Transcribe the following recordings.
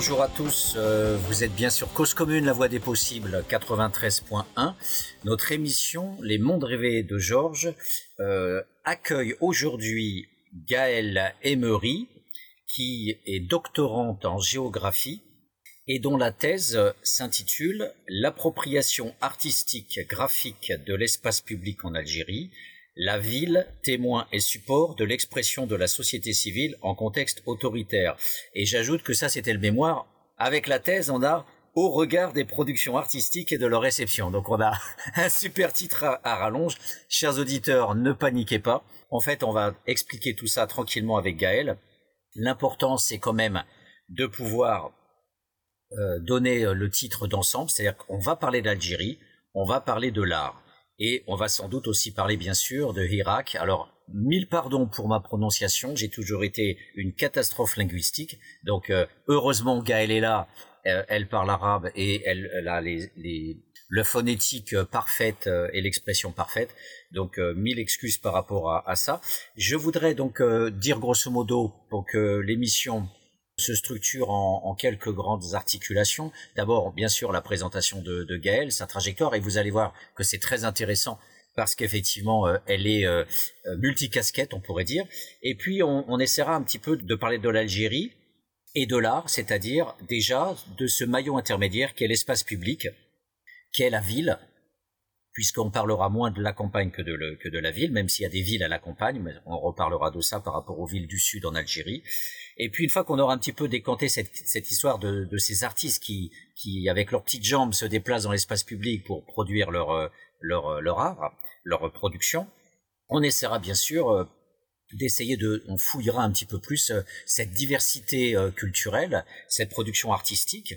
bonjour à tous. Euh, vous êtes bien sur Cause Commune, la voix des possibles, 93.1. Notre émission, Les Mondes rêvés de Georges, euh, accueille aujourd'hui Gaëlle Emery, qui est doctorante en géographie et dont la thèse s'intitule L'appropriation artistique graphique de l'espace public en Algérie, la ville, témoin et support de l'expression de la société civile en contexte autoritaire. Et j'ajoute que ça, c'était le mémoire. Avec la thèse, on a au regard des productions artistiques et de leur réception. Donc on a un super titre à, rallonge. Chers auditeurs, ne paniquez pas. En fait, on va expliquer tout ça tranquillement avec Gaël. L'important, c'est quand même de pouvoir euh, donner le titre d'ensemble. C'est-à-dire qu'on va parler d'Algérie, on va parler de l'art. Et on va sans doute aussi parler bien sûr de Hirak. Alors, mille pardons pour ma prononciation, j'ai toujours été une catastrophe linguistique. Donc, euh, heureusement, Gaëlle est là, euh, elle parle arabe et elle, a les, les, le phonétique parfaite euh, et l'expression parfaite. Donc, mille excuses par rapport à, à, ça. Je voudrais donc dire grosso modo, pour que l'émission se structure en, quelques grandes articulations. D'abord, bien sûr, la présentation de, de Gaëlle, sa trajectoire, et vous allez voir que c'est très intéressant parce qu'effectivement, euh, elle est euh, euh, multicasquette, on pourrait dire. Et puis, on, essaiera un petit peu de parler de l'Algérie et de l'art, c'est-à-dire déjà de ce maillon intermédiaire qui est l'espace public, qui est la ville, puisqu'on parlera moins de la campagne que de, que de la ville, même s'il y a des villes à la campagne, mais on reparlera de ça par rapport aux villes du sud en Algérie. Et puis une fois qu'on aura un petit peu décanté cette, cette histoire de, de, ces artistes qui, qui, avec leurs petites jambes, se déplacent dans l'espace public pour produire leur, euh, leur, euh, leur art, leur production, on essaiera bien sûr euh, d'essayer de, on fouillera un petit peu plus cette diversité culturelle, cette production artistique,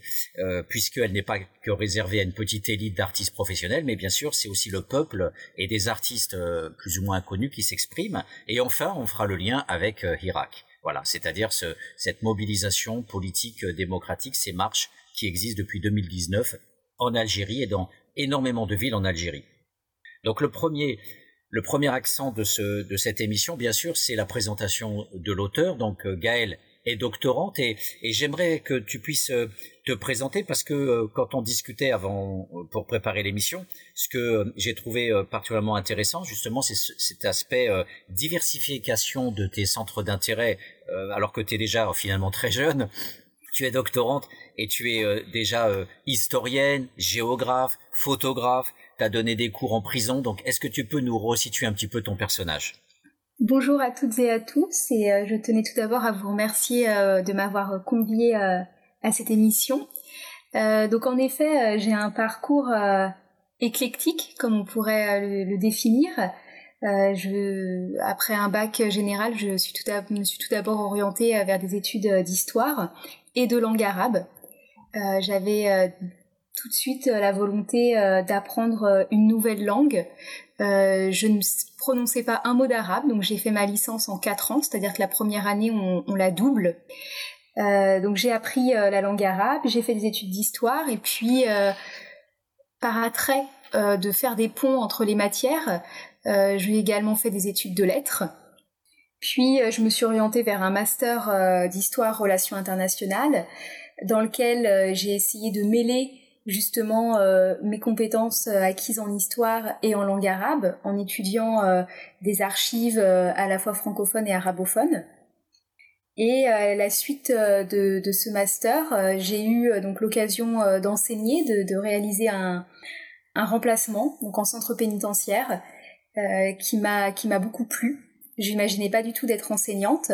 puisqu'elle n'est pas que réservée à une petite élite d'artistes professionnels, mais bien sûr c'est aussi le peuple et des artistes plus ou moins inconnus qui s'expriment. Et enfin, on fera le lien avec Hirak. Voilà, c'est-à-dire cette mobilisation politique euh, démocratique, ces marches qui existent depuis 2019 en Algérie et dans énormément de villes en Algérie. Donc le premier, le premier accent de, ce, de cette émission, bien sûr, c'est la présentation de l'auteur. Donc euh, Gaël est doctorante et, et j'aimerais que tu puisses euh, te présenter parce que quand on discutait avant pour préparer l'émission, ce que j'ai trouvé particulièrement intéressant justement, c'est cet aspect diversification de tes centres d'intérêt alors que tu es déjà finalement très jeune. Tu es doctorante et tu es déjà historienne, géographe, photographe, tu as donné des cours en prison, donc est-ce que tu peux nous resituer un petit peu ton personnage? Bonjour à toutes et à tous et euh, je tenais tout d'abord à vous remercier euh, de m'avoir convié euh, à cette émission. donc en effet, j'ai un parcours éclectique, comme on pourrait le, définir. Je, après un bac général, je me suis tout d'abord orientée vers des études d'histoire et de langue arabe. J'avais tout de suite la volonté d'apprendre une nouvelle langue. je ne prononçais pas un mot d'arabe, donc j'ai fait ma licence en quatre ans, c'est-à-dire que la première année on, la double. Euh, donc j'ai appris euh, la langue arabe, j'ai fait des études d'histoire et puis euh, par attrait de faire des ponts entre les matières, j'ai également fait des études de lettres. Puis je me suis orientée vers un master d'histoire relations internationales dans lequel j'ai essayé de mêler justement euh, mes compétences euh, acquises en histoire et en langue arabe en étudiant euh, des archives à la fois francophones et arabophones. Et à la suite de, de ce master, j'ai eu donc l'occasion d'enseigner, de, de, réaliser un, un, remplacement donc en centre pénitentiaire qui m'a qui m'a beaucoup plu. J'imaginais pas du tout d'être enseignante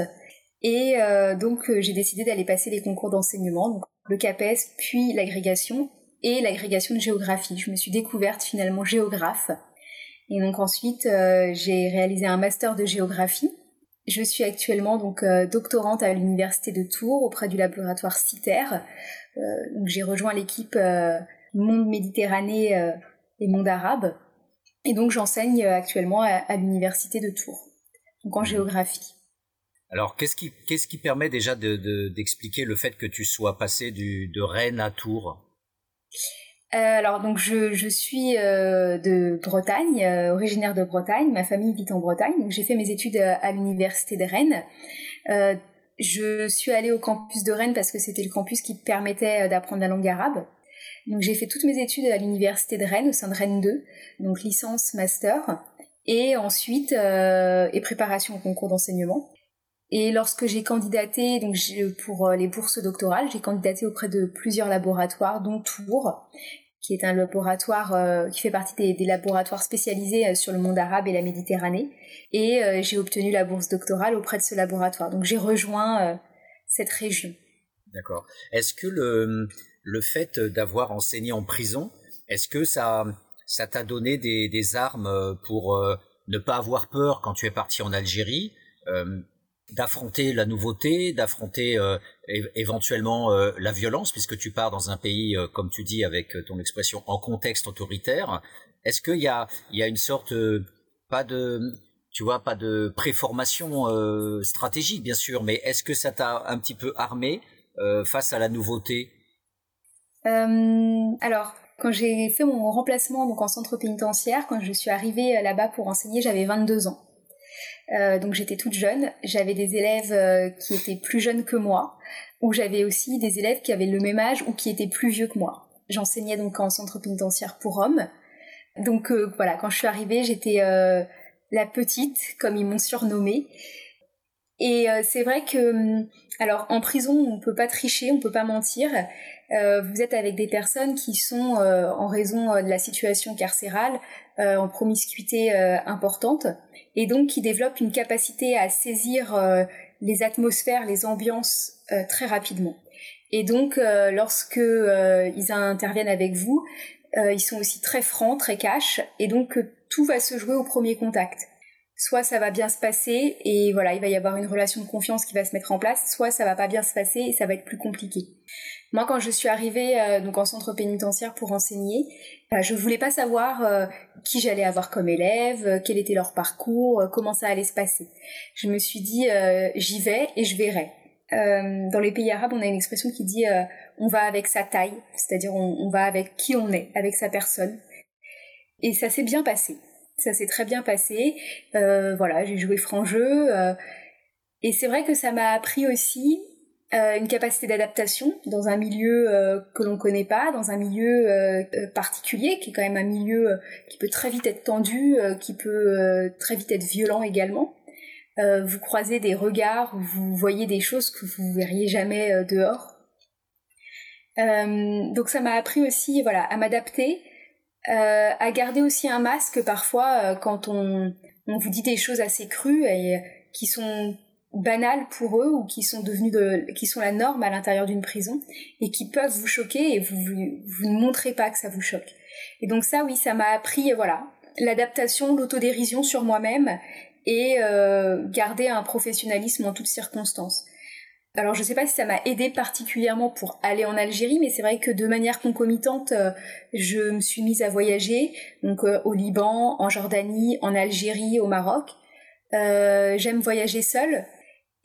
et donc j'ai décidé d'aller passer les concours d'enseignement, donc le CAPES puis l'agrégation et l'agrégation de géographie. Je me suis découverte finalement géographe. Et donc ensuite, euh, j'ai réalisé un master de géographie. Je suis actuellement donc euh, doctorante à l'université de Tours auprès du laboratoire CITER. Euh, j'ai rejoint l'équipe Monde Méditerranée et Monde Arabe. Et donc j'enseigne actuellement à, l'université de Tours, donc en géographie. Alors, qu'est-ce qui, qu'est-ce qui permet déjà d'expliquer le fait que tu sois passé du, de Rennes à Tours? Euh, alors donc je, je suis euh, de Bretagne, euh, originaire de Bretagne. Ma famille vit en Bretagne, donc j'ai fait mes études à l'université de Rennes. je suis allée au campus de Rennes parce que c'était le campus qui permettait d'apprendre la langue arabe. Donc j'ai fait toutes mes études à l'université de Rennes, au sein de Rennes 2, donc licence, master, et ensuite euh, et préparation au concours d'enseignement. Et lorsque j'ai candidaté donc pour euh, les bourses doctorales, j'ai candidaté auprès de plusieurs laboratoires, dont Tours, qui est un laboratoire euh, qui fait partie des, laboratoires spécialisés sur le monde arabe et la Méditerranée. Et j'ai obtenu la bourse doctorale auprès de ce laboratoire. Donc j'ai rejoint cette région. D'accord. Est-ce que le, le fait d'avoir enseigné en prison, est-ce que ça ça t'a donné des, armes euh, pour euh, ne pas avoir peur quand tu es parti en Algérie, euh, d'affronter la nouveauté, d'affronter éventuellement la violence, puisque tu pars dans un pays, comme tu dis avec ton expression, en contexte autoritaire? Est-ce qu'il y a, il y a une sorte, pas de, tu vois, pas de préformation stratégique, bien sûr, mais est-ce que ça t'a un petit peu armé face à la nouveauté? Alors, quand j'ai fait mon remplacement donc en centre pénitentiaire, quand je suis arrivée euh, là-bas pour enseigner, j'avais 22 ans. Euh, donc j'étais toute jeune. J'avais des élèves euh, qui étaient plus jeunes que moi, ou j'avais aussi des élèves qui avaient le même âge ou qui étaient plus vieux que moi. J'enseignais donc en centre pénitentiaire pour hommes. Donc voilà, quand je suis arrivée, j'étais la petite, comme ils m'ont surnommée. Et c'est vrai que, hum, alors en prison, on peut pas tricher, on peut pas mentir. Euh, vous êtes avec des personnes qui sont, euh, en raison euh, de la situation carcérale, en promiscuité importante, et donc qui développent une capacité à saisir les atmosphères, les ambiances très rapidement. Et donc, lorsque ils interviennent avec vous, ils sont aussi très francs, très cash, et donc tout va se jouer au premier contact soit ça va bien se passer et voilà, il va y avoir une relation de confiance qui va se mettre en place, soit ça va pas bien se passer et ça va être plus compliqué. Moi, quand je suis arrivée euh, donc en centre pénitentiaire pour enseigner, bah, je voulais pas savoir euh, qui j'allais avoir comme élève, euh, quel était leur parcours, comment ça allait se passer. Je me suis dit, j'y vais et je verrai. dans les pays arabes, on a une expression qui dit on va avec sa taille, c'est-à-dire on, on va avec qui on est, avec sa personne. Et ça s'est bien passé. Ça s'est très bien passé. voilà, j'ai joué franc jeu. et c'est vrai que ça m'a appris aussi euh, une capacité d'adaptation dans un milieu euh, que l'on connaît pas, dans un milieu euh, particulier qui est quand même un milieu qui peut très vite être tendu, qui peut très vite être violent également. vous croisez des regards, vous voyez des choses que vous verriez jamais dehors. donc ça m'a appris aussi voilà à m'adapter, à garder aussi un masque parfois quand on, on vous dit des choses assez crues et qui sont banales pour eux ou qui sont devenus de, qui sont la norme à l'intérieur d'une prison et qui peuvent vous choquer et vous, vous, ne montrez pas que ça vous choque. Et donc ça, oui, ça m'a appris, voilà, l'adaptation, l'autodérision sur moi-même et euh, garder un professionnalisme en toutes circonstances. Alors je sais pas si ça m'a aidé particulièrement pour aller en Algérie, mais c'est vrai que de manière concomitante, euh, je me suis mise à voyager, donc euh, au Liban, en Jordanie, en Algérie, au Maroc. J'aime voyager seule,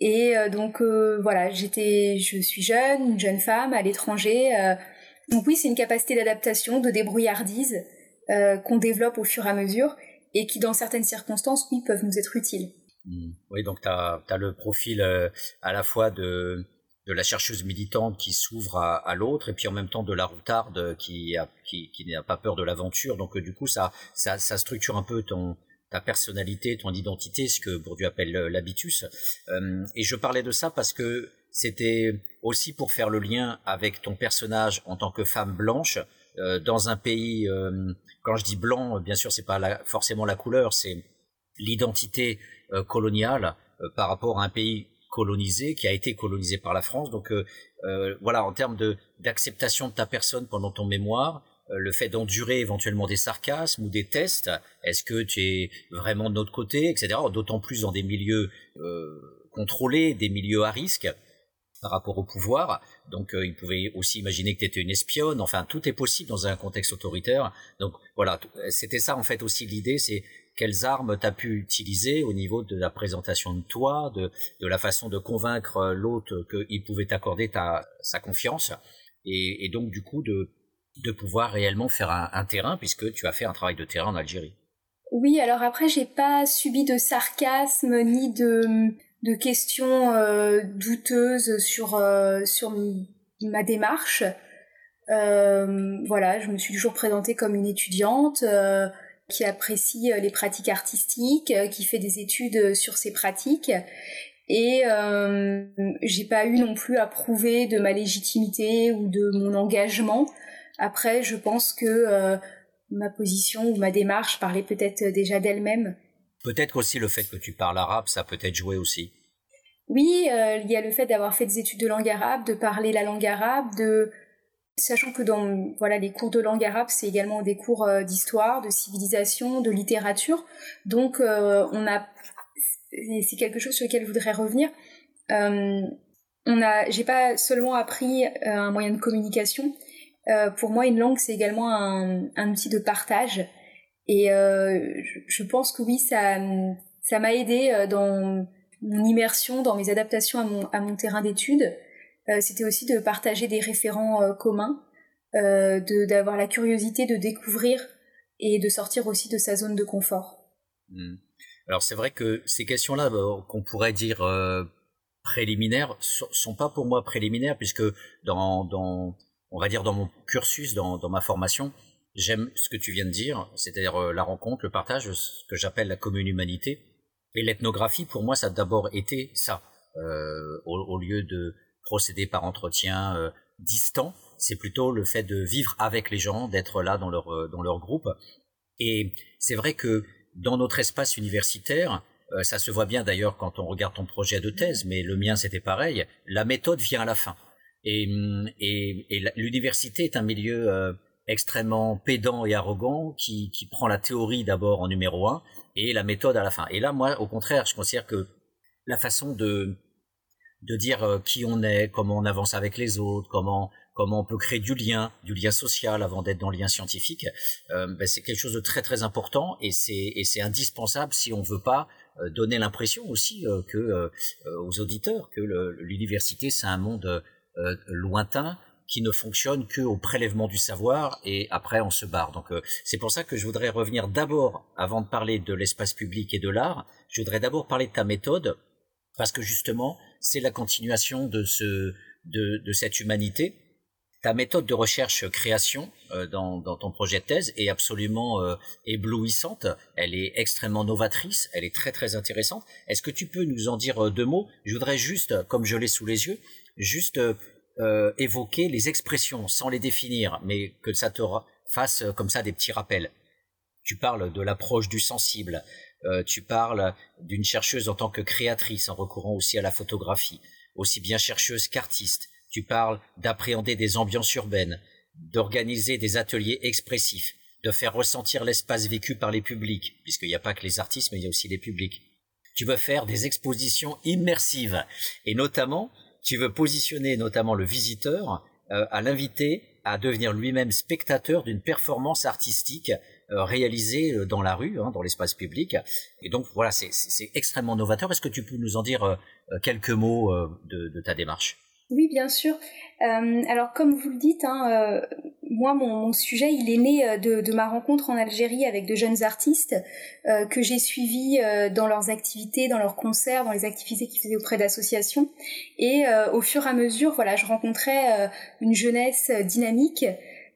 et euh, donc euh, voilà, j'étais, je suis jeune, une jeune femme à l'étranger. Euh. donc oui, c'est une capacité d'adaptation, de débrouillardise qu'on développe au fur et à mesure et qui, dans certaines circonstances, oui, peuvent nous être utiles. Mmh. Oui, donc tu as, le profil à la fois de, de la chercheuse militante qui s'ouvre à, l'autre et puis en même temps de la routarde qui, qui, qui n'a pas peur de l'aventure. Donc du coup, ça, ça, structure un peu ton, ta personnalité, ton identité, ce que Bourdieu appelle euh, l'habitus. Euh, et je parlais de ça parce que c'était aussi pour faire le lien avec ton personnage en tant que femme blanche euh, dans un pays. quand je dis blanc, bien sûr, c'est pas forcément la couleur, c'est l'identité coloniale par rapport à un pays colonisé qui a été colonisé par la France. Donc voilà, en termes d'acceptation de ta personne pendant ton mémoire, euh, le fait d'endurer éventuellement des sarcasmes ou des tests, est-ce que tu es vraiment de notre côté, etc. D'autant plus dans des milieux euh, contrôlés, des milieux à risque par rapport au pouvoir. Donc euh, il pouvait aussi imaginer que tu étais une espionne. Enfin, tout est possible dans un contexte autoritaire. Donc voilà, c'était ça en fait aussi l'idée, c'est quelles armes tu as pu utiliser au niveau de la présentation de toi, de, de la façon de convaincre l'autre qu'il pouvait t'accorder sa confiance. Et, et donc du coup de de pouvoir réellement faire un, terrain puisque tu as fait un travail de terrain en Algérie. Oui, alors après j'ai pas subi de sarcasme ni de de questions douteuses sur sur ma démarche. voilà, je me suis toujours présentée comme une étudiante qui apprécie les pratiques artistiques, qui fait des études sur ces pratiques et euh, j'ai pas eu non plus à prouver de ma légitimité ou de mon engagement. Après, je pense que euh, ma position ou ma démarche parlait peut-être déjà d'elle-même. Peut-être aussi le fait que tu parles arabe, ça peut être joué aussi. Oui, euh, il y a le fait d'avoir fait des études de langue arabe, de parler la langue arabe, de sachant que dans voilà les cours de langue arabe, c'est également des cours euh, d'histoire, de civilisation, de littérature. Donc euh, on a c'est quelque chose sur lequel je voudrais revenir. Euh, on a, j'ai pas seulement appris euh, un moyen de communication. Euh, pour moi, une langue, c'est également un, un, outil de partage. Et euh, je, pense que oui, ça, ça m'a aidé dans mon immersion, dans mes adaptations à mon, à mon terrain d'études. Euh, c'était aussi de partager des référents communs, de, d'avoir la curiosité de découvrir et de sortir aussi de sa zone de confort. Mmh. Alors c'est vrai que ces questions-là, bah, qu'on pourrait dire euh, préliminaires, sont pas pour moi préliminaires puisque dans, dans, on va dire dans mon cursus, dans, dans ma formation, j'aime ce que tu viens de dire, c'est-à-dire euh, la rencontre, le partage, ce que j'appelle la commune humanité. Et l'ethnographie, pour moi, ça a d'abord été ça, euh, au, lieu de procéder par entretien euh, distant, c'est plutôt le fait de vivre avec les gens, d'être là dans leur euh, dans leur groupe. Et c'est vrai que dans notre espace universitaire, euh, ça se voit bien d'ailleurs quand on regarde ton projet de thèse, mais le mien c'était pareil, la méthode vient à la fin. Et, et, et l'université est un milieu euh, extrêmement pédant et arrogant qui, qui prend la théorie d'abord en numéro un et la méthode à la fin. Et là, moi, au contraire, je considère que la façon de, de dire euh, qui on est, comment on avance avec les autres, comment comment on peut créer du lien, du lien social avant d'être dans le lien scientifique, euh, ben c'est quelque chose de très très important et c'est et c'est indispensable si on veut pas euh, donner l'impression aussi euh, que euh, aux auditeurs que l'université c'est un monde lointain qui ne fonctionne que au prélèvement du savoir et après on se barre. Donc c'est pour ça que je voudrais revenir d'abord avant de parler de l'espace public et de l'art, je voudrais d'abord parler de ta méthode parce que justement c'est la continuation de ce de, de cette humanité ta méthode de recherche-création euh, dans, dans, ton projet de thèse est absolument euh, éblouissante. Elle est extrêmement novatrice. Elle est très très intéressante. Est-ce que tu peux nous en dire euh, deux mots? Je voudrais juste, comme je l'ai sous les yeux, juste euh, évoquer les expressions sans les définir, mais que ça te fasse comme ça des petits rappels. Tu parles de l'approche du sensible. Tu parles d'une chercheuse en tant que créatrice en recourant aussi à la photographie, aussi bien chercheuse qu'artiste tu parles d'appréhender des ambiances urbaines, d'organiser des ateliers expressifs, de faire ressentir l'espace vécu par les publics, puisqu'il n'y a pas que les artistes, mais il y a aussi les publics. Tu veux faire des expositions immersives, et notamment, tu veux positionner notamment le visiteur euh, à l'inviter à devenir lui-même spectateur d'une performance artistique euh, réalisée euh, dans la rue, hein, dans l'espace public. Et donc voilà, c'est extrêmement novateur. Est-ce que tu peux nous en dire quelques mots de, ta démarche? Oui, bien sûr. Euh, alors, comme vous le dites, hein, euh, moi, mon, sujet, il est né euh, de, ma rencontre en Algérie avec de jeunes artistes euh, que j'ai suivis euh, dans leurs activités, dans leurs concerts, dans les activités qu'ils faisaient auprès d'associations. Et au fur et à mesure, voilà, je rencontrais une jeunesse dynamique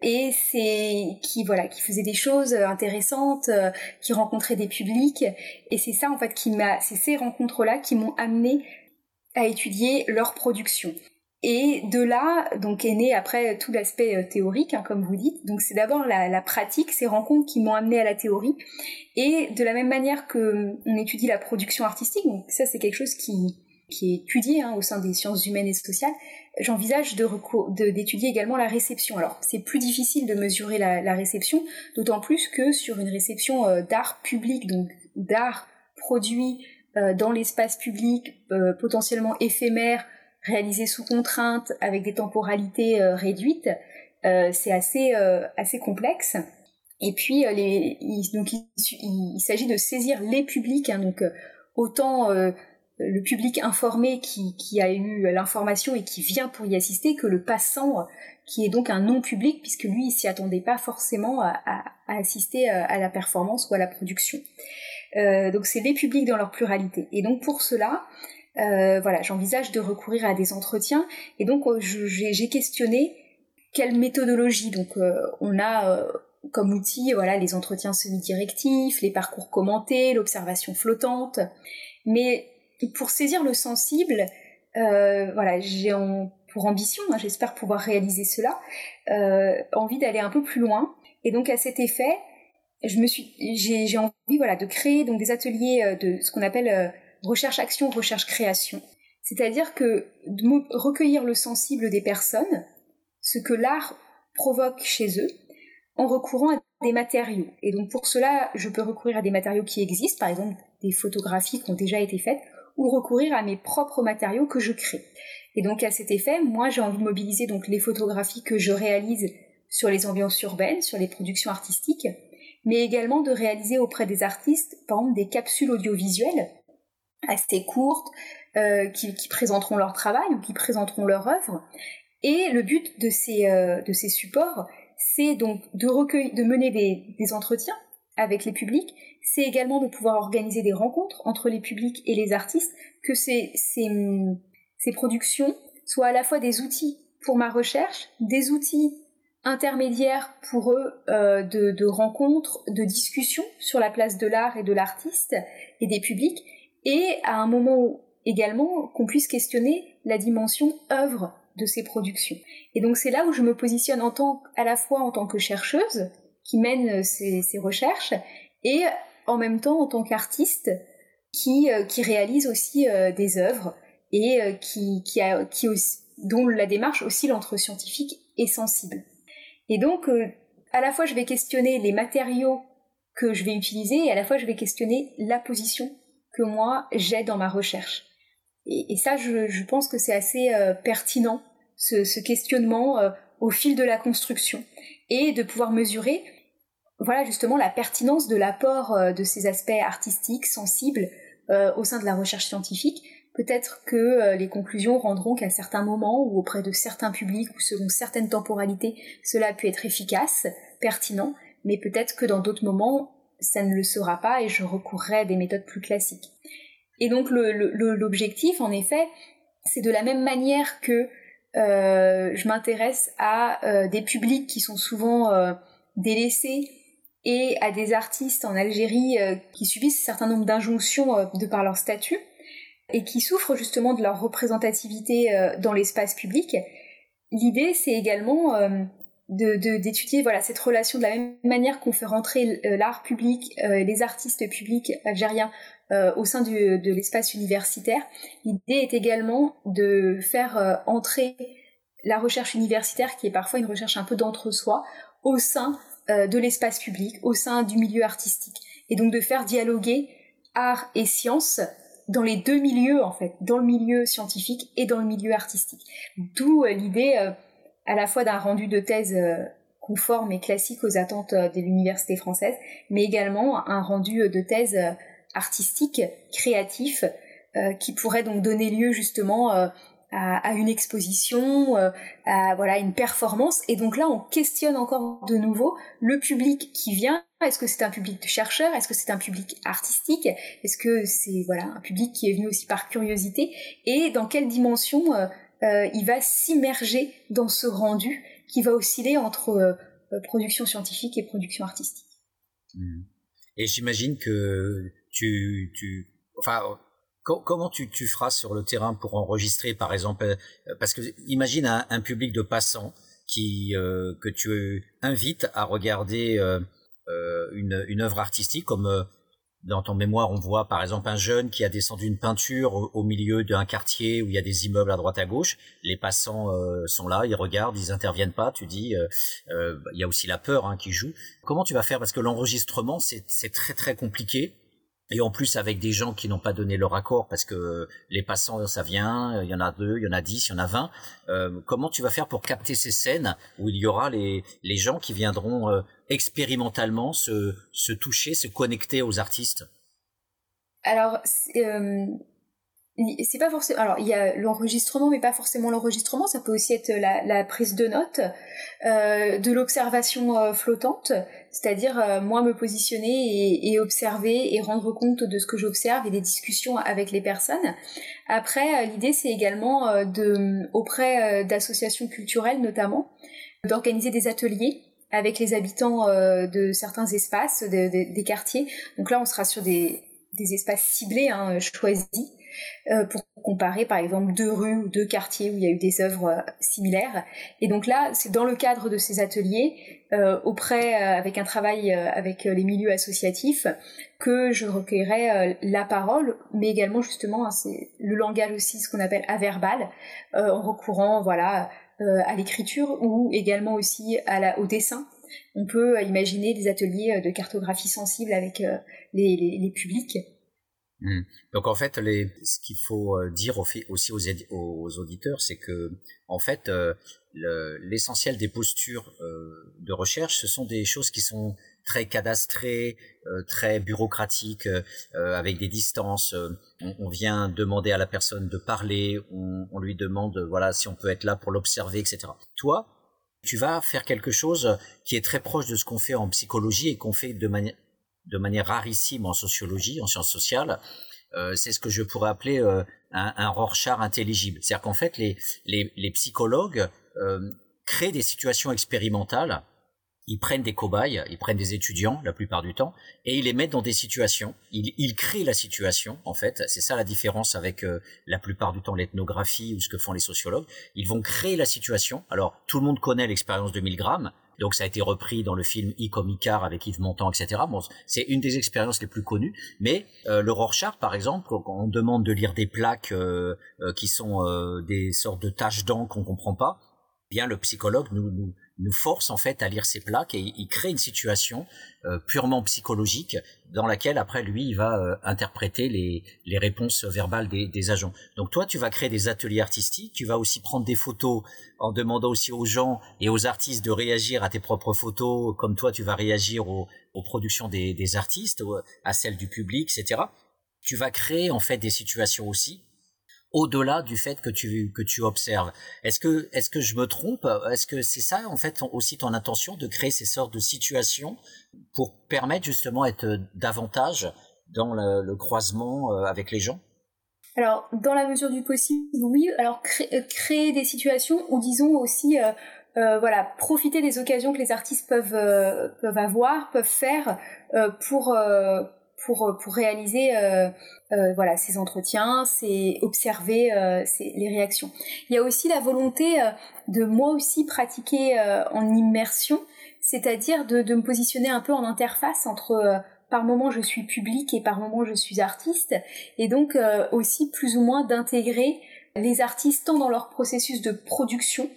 et c'est qui voilà qui faisait des choses intéressantes qui rencontrait des publics et c'est ça en fait qui m'a c'est ces rencontres là qui m'ont amené à étudier leur production et de là, donc est né après tout l'aspect euh, théorique, hein, comme vous dites. Donc c'est d'abord la, la, pratique, ces rencontres qui m'ont amené à la théorie. Et de la même manière que on étudie la production artistique, donc ça c'est quelque chose qui, qui est étudié hein, au sein des sciences humaines et sociales, j'envisage d'étudier également la réception. Alors c'est plus difficile de mesurer la, réception, d'autant plus que sur une réception euh, d'art public, donc d'art produit euh, dans l'espace public, euh, potentiellement éphémère, réalisé sous contrainte avec des temporalités euh, réduites, euh, c'est assez euh, assez complexe. Et puis les, il, donc il, il, s'agit de saisir les publics, hein, donc autant le public informé qui, qui a eu l'information et qui vient pour y assister que le passant qui est donc un non public puisque lui il s'y attendait pas forcément à, assister à, la performance ou à la production. Euh, donc c'est les publics dans leur pluralité. Et donc pour cela, voilà, j'envisage de recourir à des entretiens. Et donc, j'ai questionné quelle méthodologie. Donc, on a comme outil, voilà, les entretiens semi-directifs, les parcours commentés, l'observation flottante. Mais pour saisir le sensible, euh, voilà, j'ai pour ambition, hein, j'espère pouvoir réaliser cela, euh, envie d'aller un peu plus loin. Et donc à cet effet, j'ai envie, voilà, de créer donc des ateliers euh, de ce qu'on appelle recherche-action, recherche-création. C'est-à-dire que de recueillir le sensible des personnes, ce que l'art provoque chez eux, en recourant à des matériaux. Et donc pour cela, je peux recourir à des matériaux qui existent, par exemple des photographies qui ont déjà été faites, ou recourir à mes propres matériaux que je crée. Et donc à cet effet, moi j'ai envie de mobiliser donc les photographies que je réalise sur les ambiances urbaines, sur les productions artistiques, mais également de réaliser auprès des artistes, par exemple, des capsules audiovisuelles assez courtes, euh, qui, présenteront leur travail ou qui présenteront leur œuvre. Et le but de ces, euh, de ces supports, c'est donc de, de mener des, entretiens avec les publics, c'est également de pouvoir organiser des rencontres entre les publics et les artistes, que ces, ces, productions soient à la fois des outils pour ma recherche, des outils intermédiaires pour eux euh, de, rencontres, de discussions sur la place de l'art et de l'artiste et des publics, et à un moment également qu'on puisse questionner la dimension œuvre de ces productions. Et donc c'est là où je me positionne en tant, à la fois en tant que chercheuse qui mène ces, recherches et en même temps en tant qu'artiste qui, euh, qui réalise aussi euh, des œuvres et euh, qui, qui a, qui dont la démarche oscille entre scientifique et sensible. Et donc, à la fois, je vais questionner les matériaux que je vais utiliser et à la fois, je vais questionner la position que moi j'ai dans ma recherche. Et, ça, je, pense que c'est assez pertinent ce, questionnement au fil de la construction et de pouvoir mesurer voilà justement la pertinence de l'apport euh, de ces aspects artistiques sensibles euh, au sein de la recherche scientifique. Peut-être que les conclusions rendront qu'à certains moments ou auprès de certains publics ou selon certaines temporalités, cela peut être efficace, pertinent, mais peut-être que dans d'autres moments, ça ne le sera pas et je recourrai à des méthodes plus classiques. Et donc l'objectif, en effet, c'est de la même manière que euh, je m'intéresse à euh, des publics qui sont souvent euh, délaissés et à des artistes en Algérie qui subissent un certain nombre d'injonctions de par leur statut et qui souffrent justement de leur représentativité dans l'espace public. L'idée, c'est également d'étudier voilà cette relation de la même manière qu'on fait rentrer l'art public, les artistes publics algériens euh, au sein de l'espace universitaire. L'idée est également de faire euh, entrer la recherche universitaire, qui est parfois une recherche un peu d'entre-soi, au sein euh, de l'espace public, au sein du milieu artistique. Et donc de faire dialoguer art et science dans les deux milieux, en fait, dans le milieu scientifique et dans le milieu artistique. D'où l'idée à la fois d'un rendu de thèse conforme et classique aux attentes de l'université française, mais également un rendu de thèse artistique, créatif, euh, qui pourrait donc donner lieu justement euh, à, une exposition, euh, à voilà une performance. Et donc là, on questionne encore de nouveau le public qui vient. Est-ce que c'est un public de chercheurs? Est-ce que c'est un public artistique? Est-ce que c'est voilà un public qui est venu aussi par curiosité? Et dans quelle dimension il va s'immerger dans ce rendu qui va osciller entre production scientifique et production artistique? Mmh. Et j'imagine que tu, tu, enfin, comment tu, tu feras sur le terrain pour enregistrer, par exemple, euh, parce que imagine un, public de passants qui euh, que tu invites à regarder euh, une, une œuvre artistique comme dans ton mémoire, on voit par exemple un jeune qui a descendu une peinture au, milieu d'un quartier où il y a des immeubles à droite à gauche. Les passants sont là, ils regardent, ils interviennent pas. Tu dis, il y a aussi la peur hein, qui joue. Comment tu vas faire? Parce que l'enregistrement, c'est très très compliqué et en plus avec des gens qui n'ont pas donné leur accord parce que les passants ça vient, il y en a deux, il y en a dix, il y en a vingt. Euh, comment tu vas faire pour capter ces scènes où il y aura les, les gens qui viendront euh, expérimentalement se, se toucher, se connecter aux artistes? Alors c'est pas forcément alors il y a l'enregistrement mais pas forcément l'enregistrement ça peut aussi être la, prise de notes euh, de l'observation euh, flottante c'est-à-dire euh, moi me positionner et, observer et rendre compte de ce que j'observe et des discussions avec les personnes. Après l'idée c'est également de auprès d'associations culturelles notamment d'organiser des ateliers avec les habitants de certains espaces des quartiers. Donc là on sera sur des des espaces ciblés, hein, choisis, euh, pour comparer par exemple deux rues ou deux quartiers où il y a eu des œuvres euh, similaires. Et donc là, c'est dans le cadre de ces ateliers, euh, auprès, avec un travail avec les milieux associatifs, que je recueillerai la parole, mais également justement, hein, le langage aussi, ce qu'on appelle averbal, en recourant voilà à l'écriture ou également aussi au dessin. On peut imaginer des ateliers de cartographie sensible avec les publics. Hmm. Donc en fait, les, ce qu'il faut euh, dire aussi aux, aux auditeurs, c'est que en fait, euh, l'essentiel des postures euh, de recherche, ce sont des choses qui sont très cadastrées, très bureaucratiques, avec des distances. On, vient demander à la personne de parler, on, on, lui demande voilà si on peut être là pour l'observer, etc. Toi, tu vas faire quelque chose qui est très proche de ce qu'on fait en psychologie et qu'on fait de manière de manière rarissime en sociologie, en sciences sociales, euh, c'est ce que je pourrais appeler euh, un, un, Rorschach intelligible. C'est-à-dire qu'en fait, les, les, les psychologues euh, créent des situations expérimentales. Ils prennent des cobayes, ils prennent des étudiants la plupart du temps, et ils les mettent dans des situations. Ils, ils créent la situation, en fait. C'est ça la différence avec euh, la plupart du temps l'ethnographie ou ce que font les sociologues. Ils vont créer la situation. Alors, tout le monde connaît l'expérience de Milgram, donc ça a été repris dans le film I avec Yves Montand, etc. Bon, c'est une des expériences les plus connues. Mais euh, le Rorschach, par exemple, quand on demande de lire des plaques euh, euh, qui sont des sortes de taches d'encre qu'on comprend pas, eh bien le psychologue nous, nous nous force en fait à lire ces plaques et il crée une situation euh, purement psychologique dans laquelle après lui il va euh, interpréter les, les réponses verbales des, des, agents. Donc toi tu vas créer des ateliers artistiques, tu vas aussi prendre des photos en demandant aussi aux gens et aux artistes de réagir à tes propres photos comme toi tu vas réagir aux, aux productions des, des artistes, à celles du public, etc. Tu vas créer en fait des situations aussi au-delà du fait que tu que tu observes. Est-ce que est-ce que je me trompe? Est-ce que c'est ça en fait aussi ton intention de créer ces sortes de situations pour permettre justement être davantage dans le, croisement euh, avec les gens? Alors dans la mesure du possible, oui. Alors euh, créer, des situations ou disons aussi euh, voilà profiter des occasions que les artistes peuvent peuvent avoir, peuvent faire pour pour pour réaliser euh, voilà ces entretiens, c'est observer euh, les réactions. Il y a aussi la volonté euh, de moi aussi pratiquer en immersion, c'est-à-dire de, de, me positionner un peu en interface entre par moment je suis public et par moment je suis artiste, et donc aussi plus ou moins d'intégrer les artistes tant dans leur processus de production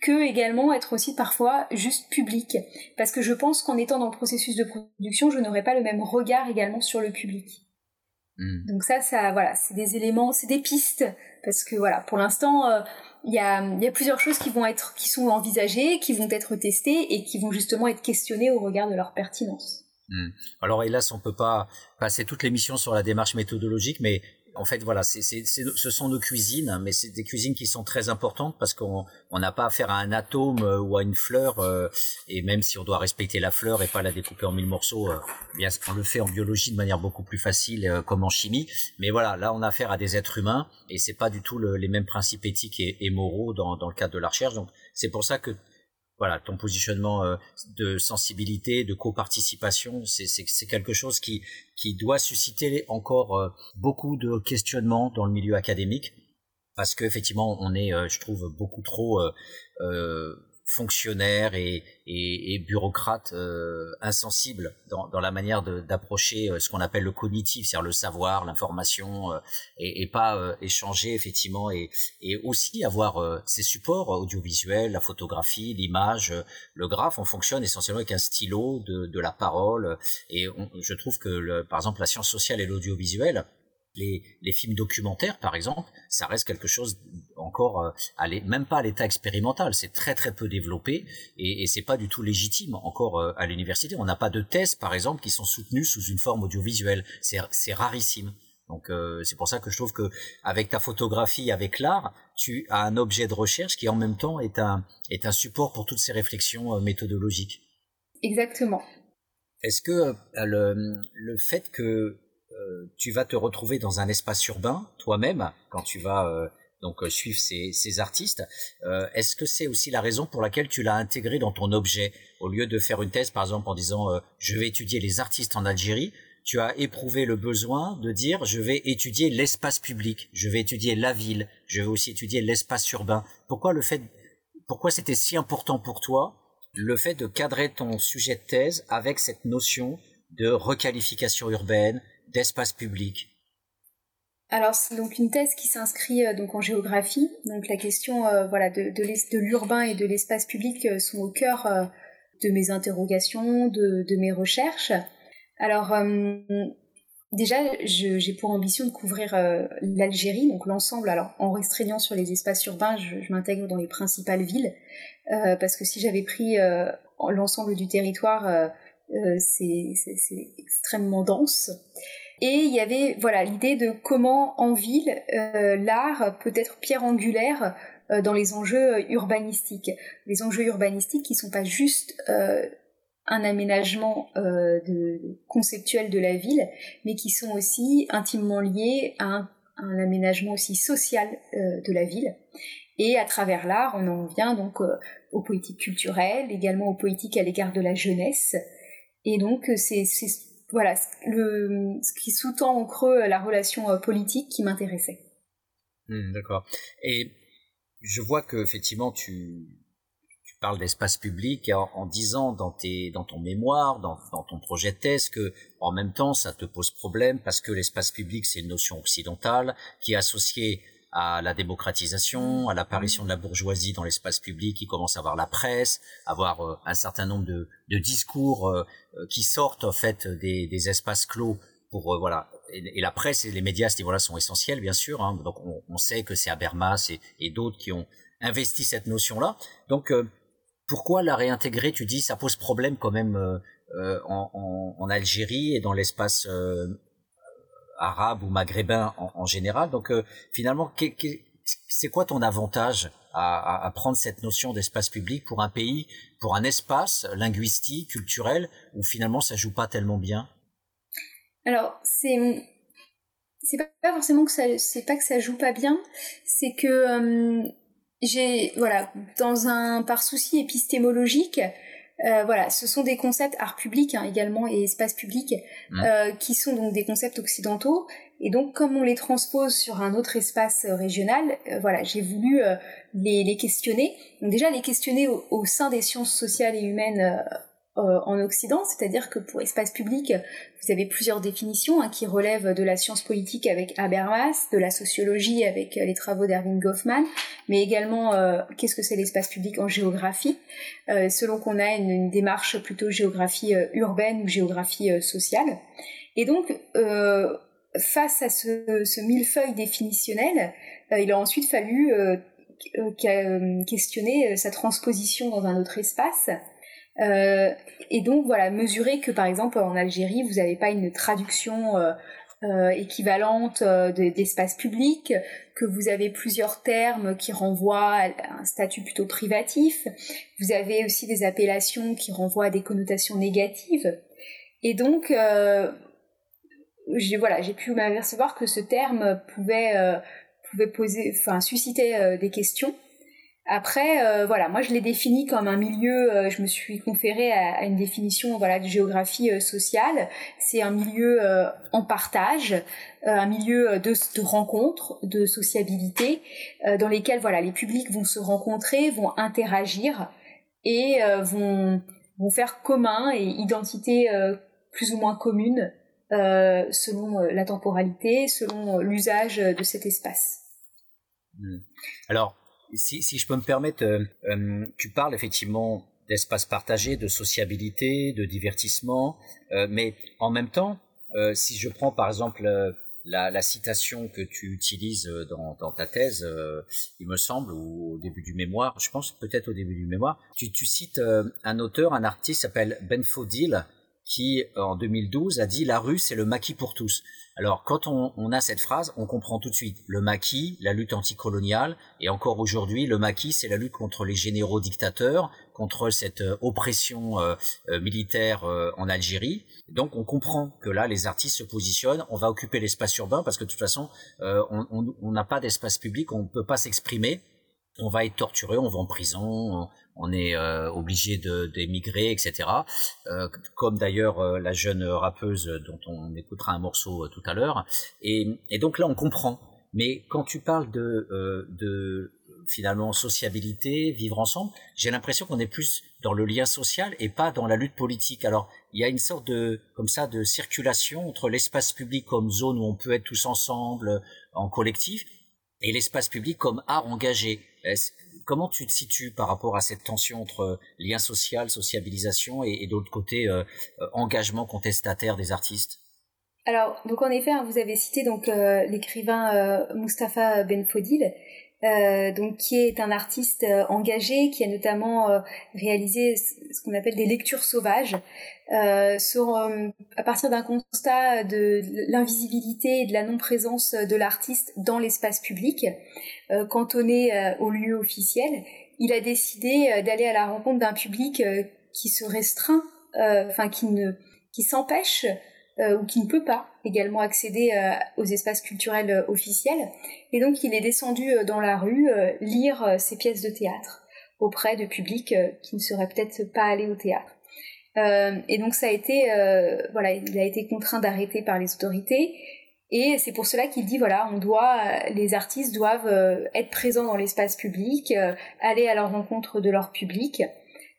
que également être aussi parfois juste public. Parce que je pense qu'en étant dans le processus de production, je n'aurai pas le même regard également sur le public. Mm. Donc ça, ça, voilà, c'est des éléments, c'est des pistes, parce que voilà, pour l'instant, euh, il y, a, y, a, plusieurs choses qui vont être, qui sont envisagées, qui vont être testées et qui vont justement être questionnées au regard de leur pertinence. Mm. Alors hélas, on peut pas passer toute l'émission sur la démarche méthodologique, mais en fait, voilà, ce sont nos cuisines, mais c'est des cuisines qui sont très importantes parce qu'on n'a pas affaire à un atome euh, ou à une fleur, euh, et même si on doit respecter la fleur et pas la découper en mille morceaux, euh, bien on le fait en biologie de manière beaucoup plus facile, comme en chimie. Mais voilà, là, on a affaire à des êtres humains et c'est pas du tout les mêmes principes éthiques et, et moraux dans, dans le cadre de la recherche. Donc, c'est pour ça que voilà, ton positionnement euh, de sensibilité, de coparticipation, c'est quelque chose qui, qui doit susciter encore euh, beaucoup de questionnements dans le milieu académique, parce qu'effectivement, on est, euh, je trouve, beaucoup trop fonctionnaires et, et, et bureaucrates euh, insensibles dans, dans, la manière d'approcher euh, ce qu'on appelle le cognitif, c'est-à-dire le savoir, l'information, euh, et, et, pas euh, échanger effectivement, et, aussi avoir ces supports audiovisuels, la photographie, l'image, le graphe. On fonctionne essentiellement avec un stylo, de, de la parole, et je trouve que le, par exemple la science sociale et l'audiovisuel les, les, films documentaires, par exemple, ça reste quelque chose encore, euh, même pas à l'état expérimental. C'est très très peu développé et, et c'est pas du tout légitime encore euh, à l'université. On n'a pas de thèses, par exemple, qui sont soutenues sous une forme audiovisuelle. C'est rarissime. Donc c'est pour ça que je trouve que avec ta photographie, avec l'art, tu as un objet de recherche qui en même temps est un est un support pour toutes ces réflexions méthodologiques. Exactement. Est-ce que le, le fait que tu vas te retrouver dans un espace urbain toi-même quand tu vas donc euh, suivre ces, ces artistes. Euh, Est-ce que c'est aussi la raison pour laquelle tu l'as intégré dans ton objet? Au lieu de faire une thèse par exemple en disant euh, je vais étudier les artistes en Algérie tu as éprouvé le besoin de dire je vais étudier l'espace public, je vais étudier la ville, je vais aussi étudier l'espace urbain. Pourquoi le fait, pourquoi c'était si important pour toi le fait de cadrer ton sujet de thèse avec cette notion de requalification urbaine, d'espace public alors c'est donc une thèse qui s'inscrit euh, donc en géographie. Donc la question euh, voilà de, l'urbain et de l'espace public euh, sont au cœur de mes interrogations, de, mes recherches. Alors déjà j'ai pour ambition de couvrir l'Algérie, donc l'ensemble. Alors en restreignant sur les espaces urbains, je m'intègre dans les principales villes parce que si j'avais pris l'ensemble du territoire, c'est extrêmement dense. Et il y avait voilà l'idée de comment en ville euh, l'art peut être pierre angulaire euh, dans les enjeux urbanistiques. Les enjeux urbanistiques qui sont pas juste euh, un aménagement conceptuel de la ville, mais qui sont aussi intimement liés à un aménagement aussi social de la ville. Et à travers l'art, on en vient donc aux politiques culturelles, également aux politiques à l'égard de la jeunesse. Et donc c'est voilà ce qui sous-tend en creux la relation euh, politique qui m'intéressait. Hmm, d'accord. Et je vois que effectivement tu, parles d'espace public en, disant dans tes dans ton mémoire, dans, dans ton projet de thèse que en même temps ça te pose problème parce que l'espace public c'est une notion occidentale qui est associée à la démocratisation, à l'apparition de la bourgeoisie dans l'espace public, qui commence à avoir la presse, avoir euh, un certain nombre de, discours euh, euh, qui sortent en fait des, espaces clos pour voilà. Et, la presse et les médias à ce niveau-là sont essentiels, bien sûr. Hein. donc on, on, sait que c'est Habermas et, et d'autres qui ont investi cette notion-là. Donc pourquoi la réintégrer Tu dis ça pose problème quand même en, en, en, Algérie et dans l'espace arabe ou maghrébin en, général. Donc euh, finalement, c'est quoi ton avantage à, à, prendre cette notion d'espace public pour un pays, pour un espace linguistique, culturel, où finalement ça joue pas tellement bien? Alors c'est c'est pas forcément que ça c'est pas que ça joue pas bien, c'est que euh, j'ai voilà dans un par souci épistémologique euh, voilà, ce sont des concepts art public hein, également et espace public mmh. euh, qui sont donc des concepts occidentaux et donc comme on les transpose sur un autre espace euh, régional, euh, voilà, j'ai voulu euh, les, les, questionner. Donc déjà les questionner au, au sein des sciences sociales et humaines euh, en Occident, c'est-à-dire que pour espace public, vous avez plusieurs définitions hein, qui relèvent de la science politique avec Habermas, de la sociologie avec euh, les travaux d'Erwin Goffman, mais également euh, qu'est-ce que c'est l'espace public en géographie, selon qu'on a une, démarche plutôt géographie urbaine ou géographie sociale. Et donc, face à ce, ce millefeuille définitionnel, il a ensuite fallu questionner sa transposition dans un autre espace euh, et donc voilà, mesurer que par exemple en Algérie, vous n'avez pas une traduction euh, euh, équivalente d'espace public, que vous avez plusieurs termes qui renvoient à un statut plutôt privatif, vous avez aussi des appellations qui renvoient à des connotations négatives. Et donc, j'ai voilà, j'ai pu m'apercevoir que ce terme pouvait pouvait poser, enfin susciter des questions. Après, euh, voilà, moi je l'ai défini comme un milieu, euh, je me suis conférée à, une définition voilà, de géographie euh, sociale. C'est un milieu en partage, un milieu de, de rencontres, de sociabilité, dans lesquels voilà, les publics vont se rencontrer, vont interagir et vont, vont faire commun et identité plus ou moins commune selon la temporalité, selon l'usage de cet espace. Mmh. Alors, si, si je peux me permettre, euh, euh, tu parles effectivement d'espace partagé, de sociabilité, de divertissement, euh, mais en même temps, euh, si je prends par exemple la, la, citation que tu utilises dans, dans ta thèse, il me semble, ou au début du mémoire, je pense peut-être au début du mémoire, tu, tu cites un auteur, un artiste s'appelle Ben Fodil, qui, en 2012, a dit la rue, c'est le maquis pour tous. Alors, quand on, on, a cette phrase, on comprend tout de suite. Le maquis, la lutte anticoloniale, et encore aujourd'hui, le maquis, c'est la lutte contre les généraux dictateurs, contre cette euh, oppression euh, euh, militaire en Algérie. Donc, on comprend que là, les artistes se positionnent. On va occuper l'espace urbain parce que de toute façon, on n'a pas d'espace public, on ne peut pas s'exprimer on va être torturé, on va en prison, on est euh, obligé d'émigrer, etc. Euh, comme d'ailleurs euh, la jeune rappeuse dont on écoutera un morceau tout à l'heure. Et, donc là, on comprend. Mais quand tu parles de, de finalement sociabilité, vivre ensemble, j'ai l'impression qu'on est plus dans le lien social et pas dans la lutte politique. Alors, il y a une sorte de comme ça de circulation entre l'espace public comme zone où on peut être tous ensemble en collectif et l'espace public comme art engagé. Comment tu te situes par rapport à cette tension entre lien social, sociabilisation et, d'autre côté euh, euh, engagement contestataire des artistes? Alors, donc en effet, hein, vous avez cité donc euh, l'écrivain Mustapha Benfodil, donc qui est un artiste engagé, qui a notamment réalisé ce qu'on appelle des lectures sauvages, sur, à partir d'un constat de l'invisibilité et de la non-présence de l'artiste dans l'espace public. Euh, cantonné euh, au lieu officiel, il a décidé euh, d'aller à la rencontre d'un public qui se restreint, enfin qui ne, qui s'empêche ou qui ne peut pas également accéder aux espaces culturels officiels. Et donc il est descendu dans la rue lire ses pièces de théâtre auprès de publics qui ne seraient peut-être pas allés au théâtre. et donc ça a été, voilà, il a été contraint d'arrêter par les autorités. Et c'est pour cela qu'il dit voilà, on doit, les artistes doivent euh, être présents dans l'espace public, euh, aller à la rencontre de leur public.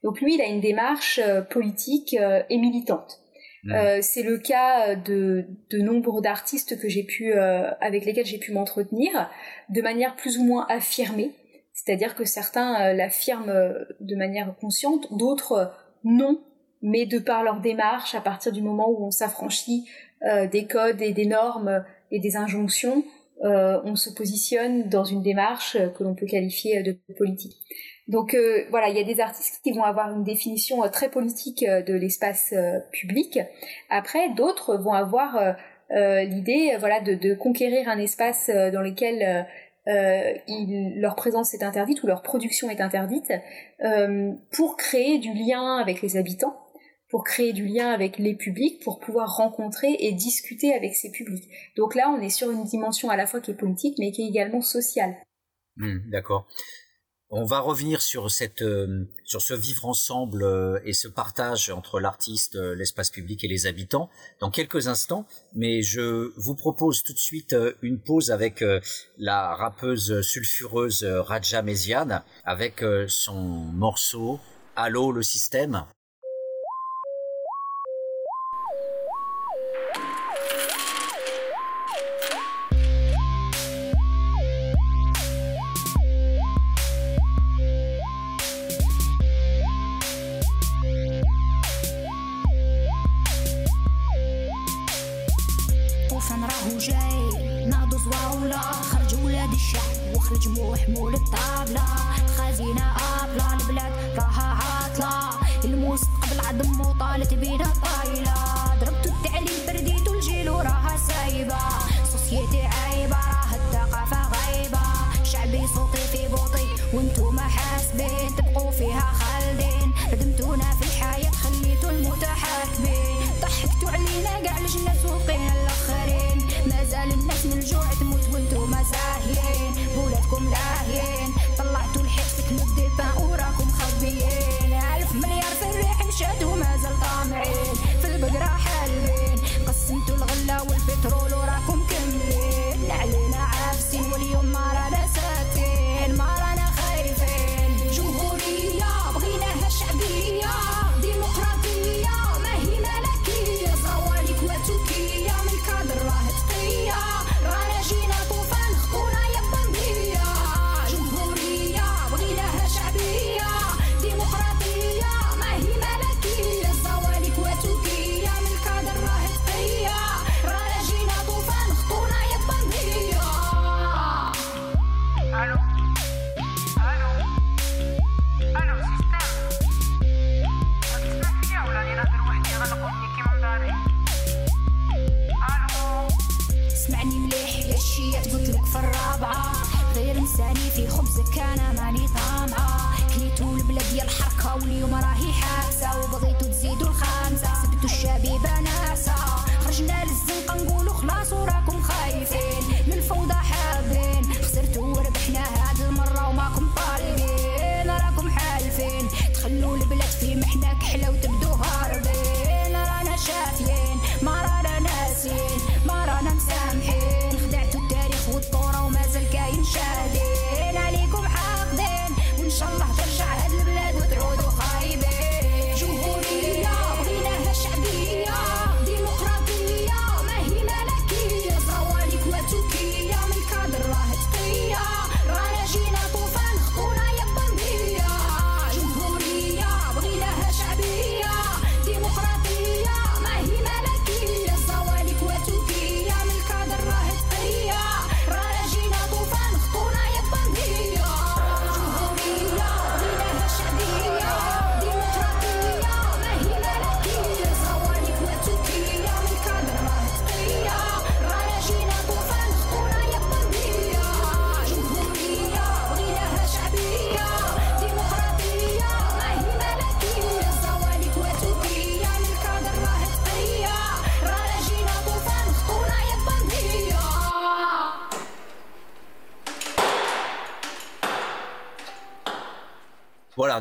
Donc lui, il a une démarche euh, politique et militante. Mmh. c'est le cas de, de nombre d'artistes que j'ai pu, avec lesquels j'ai pu m'entretenir, de manière plus ou moins affirmée. C'est-à-dire que certains l'affirment de manière consciente, d'autres non, mais de par leur démarche, à partir du moment où on s'affranchit euh, des codes et des normes et des injonctions, euh, on se positionne dans une démarche que l'on peut qualifier de politique. Donc euh, voilà, il y a des artistes qui vont avoir une définition très politique de l'espace public. Après, d'autres vont avoir l'idée, voilà, de, conquérir un espace dans lequel leur présence est interdite ou leur production est interdite pour créer du lien avec les habitants pour créer du lien avec les publics, pour pouvoir rencontrer et discuter avec ces publics. Donc là, on est sur une dimension à la fois qui est politique, mais qui est également sociale. Hmm, d'accord. On va revenir sur cette, euh, sur ce vivre ensemble euh, et ce partage entre l'artiste, euh, l'espace public et les habitants dans quelques instants. Mais je vous propose tout de suite une pause avec la rappeuse sulfureuse Raja Mesian avec son morceau Allô le système. لساني في خبزك أنا ماني طامعه كليتو البلاد يا الحركة واليوم راهي حابسه وبغيتو تزيدو الخامسه سبتو الشبيبة ناسه خرجنا للزين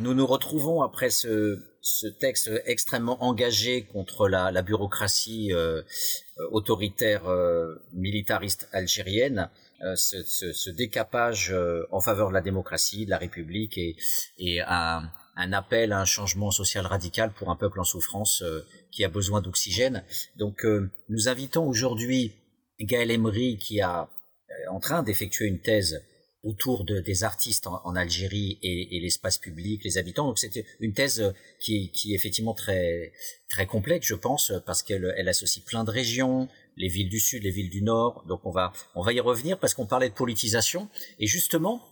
Nous nous retrouvons après ce, texte extrêmement engagé contre la, bureaucratie euh, autoritaire euh, militariste algérienne, euh, ce, décapage en faveur de la démocratie, de la République et, un, appel à un changement social radical pour un peuple en souffrance qui a besoin d'oxygène. Donc nous invitons aujourd'hui Gaël Emery qui a en train d'effectuer une thèse autour de, des artistes en, en Algérie et, et l'espace public, les habitants. Donc c'était une thèse qui, qui est effectivement très très complète, je pense, parce qu'elle elle associe plein de régions, les villes du sud, les villes du nord. Donc on va on va y revenir parce qu'on parlait de politisation et justement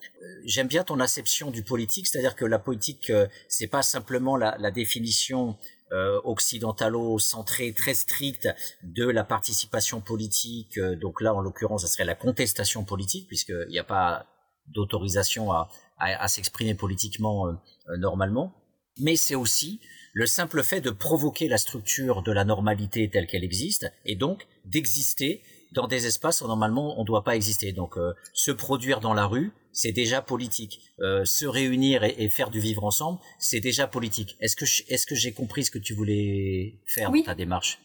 j'aime bien ton acception du politique, c'est-à-dire que la politique c'est pas simplement la, la définition euh, occidentalo-centrée très stricte de la participation politique. donc là, en l'occurrence, ça serait la contestation politique, puisqu'il n'y a pas d'autorisation à, à, à s'exprimer politiquement euh, normalement. Mais c'est aussi le simple fait de provoquer la structure de la normalité telle qu'elle existe, et donc d'exister dans des espaces où normalement on ne doit pas exister. Donc euh, se produire dans la rue, c'est déjà politique. Euh, se réunir et, et, faire du vivre ensemble, c'est déjà politique. Est-ce que est-ce que j'ai compris ce que tu voulais faire oui. dans ta démarche?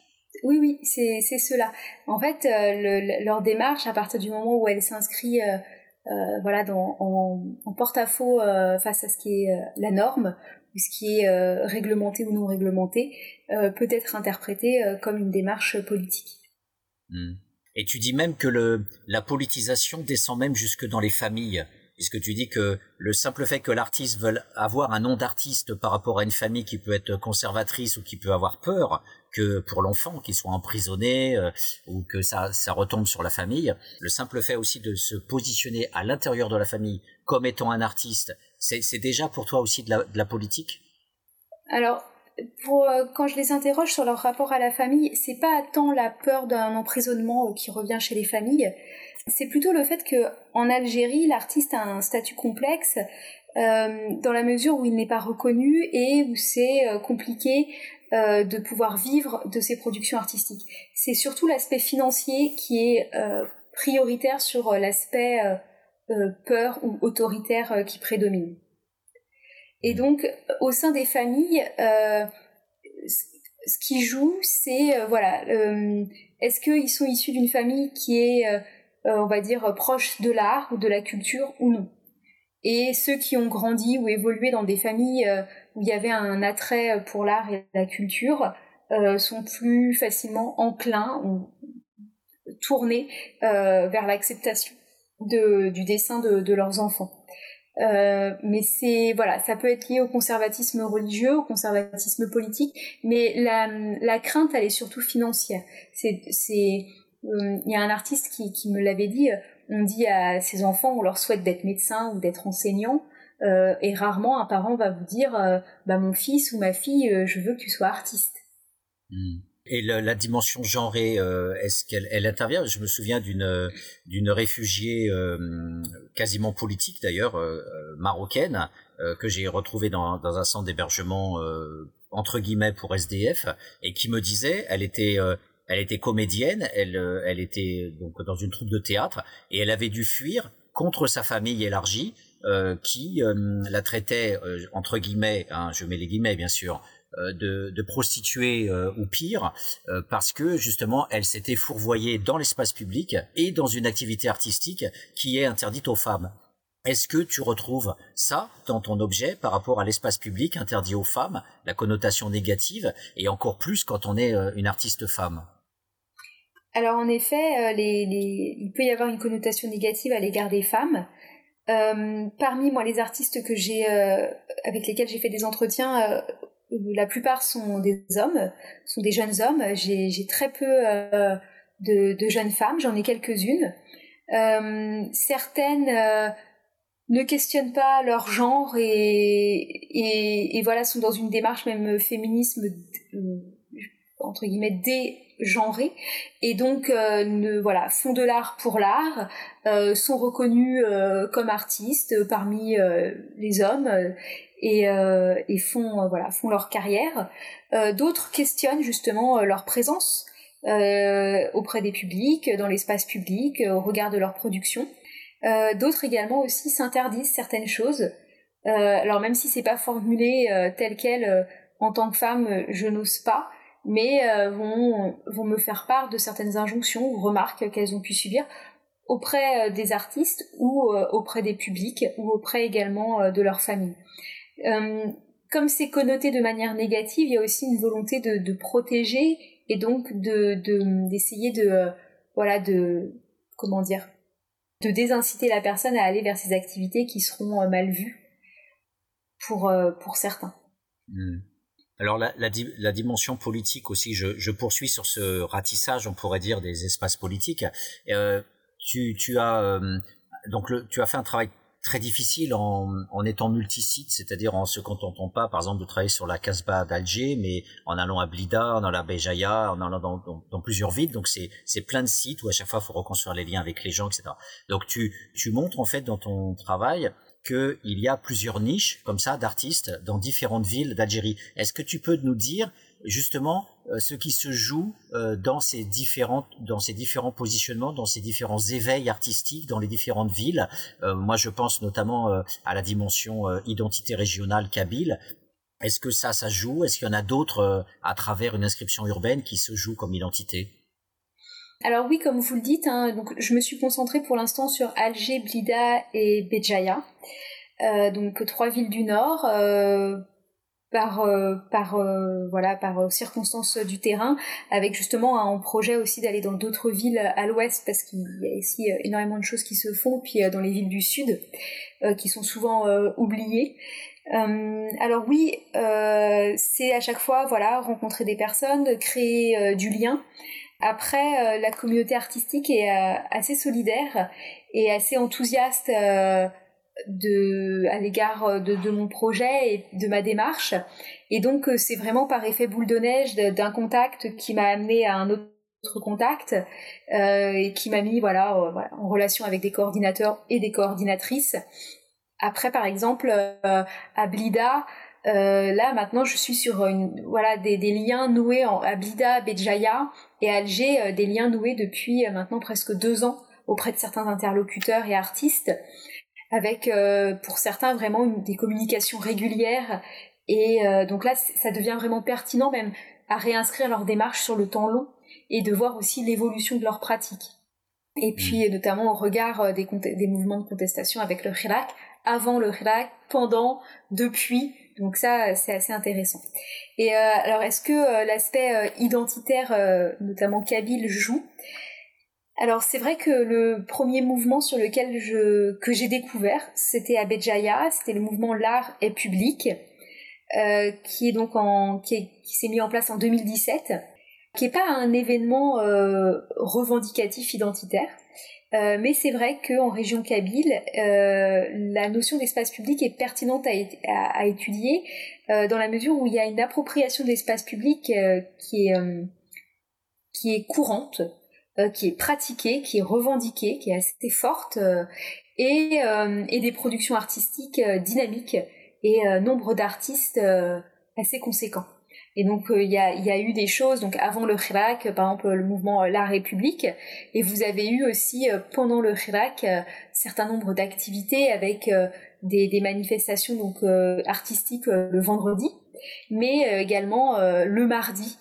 Oui, oui, c'est cela. En fait, euh, le, leur démarche, à partir du moment où elle s'inscrit euh, euh, voilà, dans, en, porte-à-faux face à ce qui est la norme, ou ce qui est réglementé ou non réglementé, peut être interprété comme une démarche politique. Mmh. Et tu dis même que le, la politisation descend même jusque dans les familles, puisque tu dis que le simple fait que l'artiste veuille avoir un nom d'artiste par rapport à une famille qui peut être conservatrice ou qui peut avoir peur que pour l'enfant qu'il soit emprisonné euh, ou que ça, retombe sur la famille, le simple fait aussi de se positionner à l'intérieur de la famille comme étant un artiste, c'est déjà pour toi aussi de la, politique? Alors, euh, quand je les interroge sur leur rapport à la famille, c'est pas tant la peur d'un emprisonnement euh, qui revient chez les familles, c'est plutôt le fait que en Algérie, l'artiste a un statut complexe dans la mesure où il n'est pas reconnu et où c'est compliqué euh, de pouvoir vivre de ses productions artistiques. C'est surtout l'aspect financier qui est prioritaire sur l'aspect peur ou autoritaire qui prédomine. Et donc, au sein des familles, euh, ce qui joue, c'est euh, voilà, euh, est-ce qu'ils sont issus d'une famille qui est, on va dire, proche de l'art ou de la culture ou non? Et ceux qui ont grandi ou évolué dans des familles où il y avait un attrait pour l'art et la culture sont plus facilement enclins ou tournés vers l'acceptation de, du dessin de, de leurs enfants. Euh, mais c'est voilà, ça peut être lié au conservatisme religieux, au conservatisme politique, mais la, la crainte elle est surtout financière. C'est c'est il y a un artiste qui, qui me l'avait dit, on dit à ses enfants, on leur souhaite d'être médecin ou d'être enseignant, euh, et rarement un parent va vous dire, euh, bah mon fils ou ma fille, je veux que tu sois artiste. Mmh. Et la dimension genrée, euh, est-ce qu'elle elle intervient? Je me souviens d'une réfugiée euh, quasiment politique d'ailleurs euh, marocaine que j'ai retrouvée dans, dans un centre d'hébergement entre guillemets pour SDF et qui me disait, elle était elle était comédienne, elle elle était donc dans une troupe de théâtre et elle avait dû fuir contre sa famille élargie qui la traitait entre guillemets, hein, je mets les guillemets bien sûr, euh, de, de prostituées euh, ou pire, euh, parce que justement elle s'était fourvoyée dans l'espace public et dans une activité artistique qui est interdite aux femmes. Est-ce que tu retrouves ça dans ton objet par rapport à l'espace public interdit aux femmes, la connotation négative, et encore plus quand on est une artiste femme? Alors en effet, il peut y avoir une connotation négative à l'égard des femmes. Parmi moi les artistes que j'ai avec lesquels j'ai fait des entretiens la plupart sont des hommes, sont des jeunes hommes. J'ai très peu euh, de, jeunes femmes, j'en ai quelques-unes. Euh, certaines euh, ne questionnent pas leur genre et, et, voilà sont dans une démarche même féminisme entre guillemets dégenrée et donc ne, voilà font de l'art pour l'art, sont reconnus comme artistes parmi les hommes et, euh, et font euh, voilà font leur carrière. Euh, d'autres questionnent justement leur présence auprès des publics, dans l'espace public, au regard de leur production. D'autres également aussi s'interdisent certaines choses. alors même si c'est pas formulé tel quel en tant que femme, je n'ose pas, mais vont, vont me faire part de certaines injonctions ou remarques qu'elles ont pu subir auprès des artistes ou auprès des publics ou auprès également de leur famille. Euh, comme c'est connoté de manière négative, il y a aussi une volonté de, protéger et donc de d'essayer de, euh, voilà de comment dire de désinciter la personne à aller vers ces activités qui seront euh, mal vues pour pour certains. Hmm. Alors la, la, dimension politique aussi, je, je, poursuis sur ce ratissage, on pourrait dire, des espaces politiques. tu, tu as donc le, tu as fait un travail très difficile en, en étant multisite, c'est-à-dire en se contentant pas, par exemple, de travailler sur la Casbah d'Alger, mais en allant à Blida, en allant à Béjaïa, en allant dans, dans, plusieurs villes. Donc c'est c'est plein de sites où à chaque fois il faut reconstruire les liens avec les gens, etc. Donc tu tu montres en fait dans ton travail qu'il y a plusieurs niches comme ça d'artistes dans différentes villes d'Algérie. Est-ce que tu peux nous dire justement euh, ce qui se joue euh, dans ces différents dans ces différents positionnements, dans ces différents éveils artistiques dans les différentes villes? Euh, moi, je pense notamment à la dimension identité régionale kabyle. Est-ce que ça, ça joue? Est-ce qu'il y en a d'autres à travers une inscription urbaine qui se joue comme identité? Alors oui, comme vous le dites, hein, donc je me suis concentrée pour l'instant sur Alger, Blida et Béjaïa, donc trois villes du Nord par euh, par euh, voilà par euh, circonstances du terrain avec justement un projet aussi d'aller dans d'autres villes à l'ouest parce qu'il y a ici énormément de choses qui se font puis dans les villes du sud qui sont souvent oubliées. Alors oui c'est à chaque fois voilà rencontrer des personnes créer du lien après la communauté artistique est assez solidaire et assez enthousiaste de, à l'égard euh, de, mon projet et de ma démarche. Et donc, euh, c'est vraiment par effet boule de neige d'un contact qui m'a amené à un autre contact euh, et qui m'a mis euh, voilà, en relation avec des coordinateurs et des coordinatrices. Après, par exemple, à Blida, euh, là maintenant je suis sur une, voilà des, des liens noués en, à Blida, Béjaïa et Alger, des liens noués depuis maintenant presque deux ans auprès de certains interlocuteurs et artistes avec euh, pour certains vraiment des communications régulières. Et euh, donc là, ça devient vraiment pertinent même à réinscrire leur démarche sur le temps long et de voir aussi l'évolution de leur pratique. Et puis mmh. notamment au regard euh, des, des mouvements de contestation avec le Hirak, avant le Hirak, pendant, depuis. Donc ça, c'est assez intéressant. Et alors, est-ce que l'aspect identitaire, notamment kabyle, joue? Alors c'est vrai que le premier mouvement sur lequel que j'ai découvert, c'était à Béjaïa, c'était le mouvement l'art est public, euh, qui est donc en qui, s'est mis en place en 2017, qui est pas un événement euh, revendicatif identitaire, euh, mais c'est vrai qu'en région kabyle, la notion d'espace public est pertinente à, étudier dans la mesure où il y a une appropriation de l'espace public qui est qui est courante, qui est pratiquée, qui est revendiquée, qui est assez forte, et, et, des productions artistiques dynamiques et nombre d'artistes assez conséquents. Et donc euh, il y, a, y, a, eu des choses donc avant le Hirak, par exemple le mouvement euh, La République, et vous avez eu aussi euh, pendant le Hirak un certain nombre d'activités avec des, des, manifestations donc artistiques le vendredi, mais également le mardi.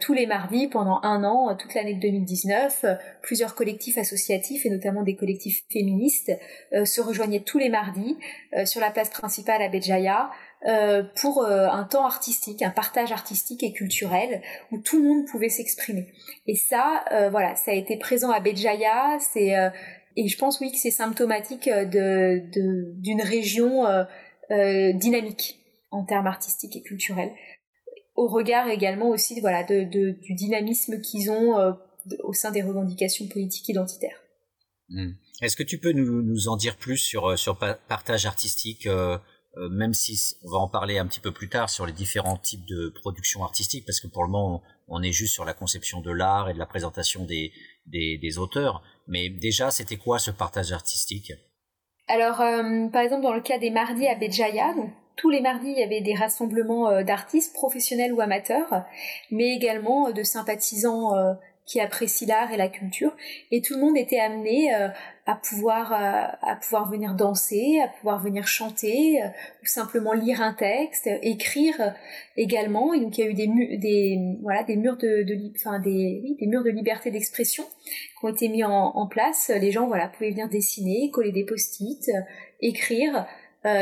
tous les mardis pendant un an, toute l'année de 2019, plusieurs collectifs associatifs et notamment des collectifs féministes se rejoignaient tous les mardis sur la place principale à Béjaïa euh, pour euh, un temps artistique, un partage artistique et culturel où tout le monde pouvait s'exprimer. Et ça, euh, voilà, ça a été présent à Béjaïa, c'est et je pense oui que c'est symptomatique de d'une région dynamique en termes artistiques et culturels. Au regard également aussi voilà de, du dynamisme qu'ils ont au sein des revendications politiques identitaires. Hmm. Est-ce que tu peux nous, nous, en dire plus sur sur partage artistique euh, même si on va en parler un petit peu plus tard sur les différents types de production artistique, parce que pour le moment on est juste sur la conception de l'art et de la présentation des, des, auteurs. Mais déjà, c'était quoi ce partage artistique? Alors, euh, par exemple, dans le cas des mardis à Béjaïa, tous les mardis, il y avait des rassemblements euh, d'artistes professionnels ou amateurs, mais également de sympathisants qui apprécient l'art et la culture, et tout le monde était amené euh, à pouvoir euh, à pouvoir venir danser, à pouvoir venir chanter, euh, ou simplement lire un texte, écrire également. Et donc il y a eu des des voilà des murs de, de enfin des oui, des murs de liberté d'expression qui ont été mis en, en, place. Les gens voilà pouvaient venir dessiner, coller des post-it, écrire.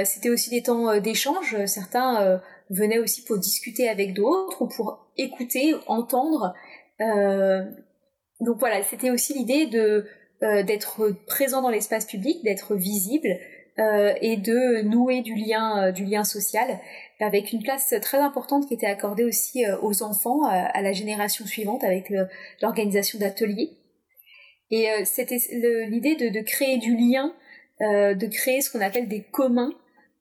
C'était aussi des temps d'échange. Certains venaient aussi pour discuter avec d'autres ou pour écouter, entendre euh, donc voilà, c'était aussi l'idée de euh, d'être présent dans l'espace public, d'être visible euh, et de nouer du lien, du lien social avec une place très importante qui était accordée aussi aux enfants, à la génération suivante, avec l'organisation d'ateliers. Et c'était l'idée de, de, créer du lien, de créer ce qu'on appelle des communs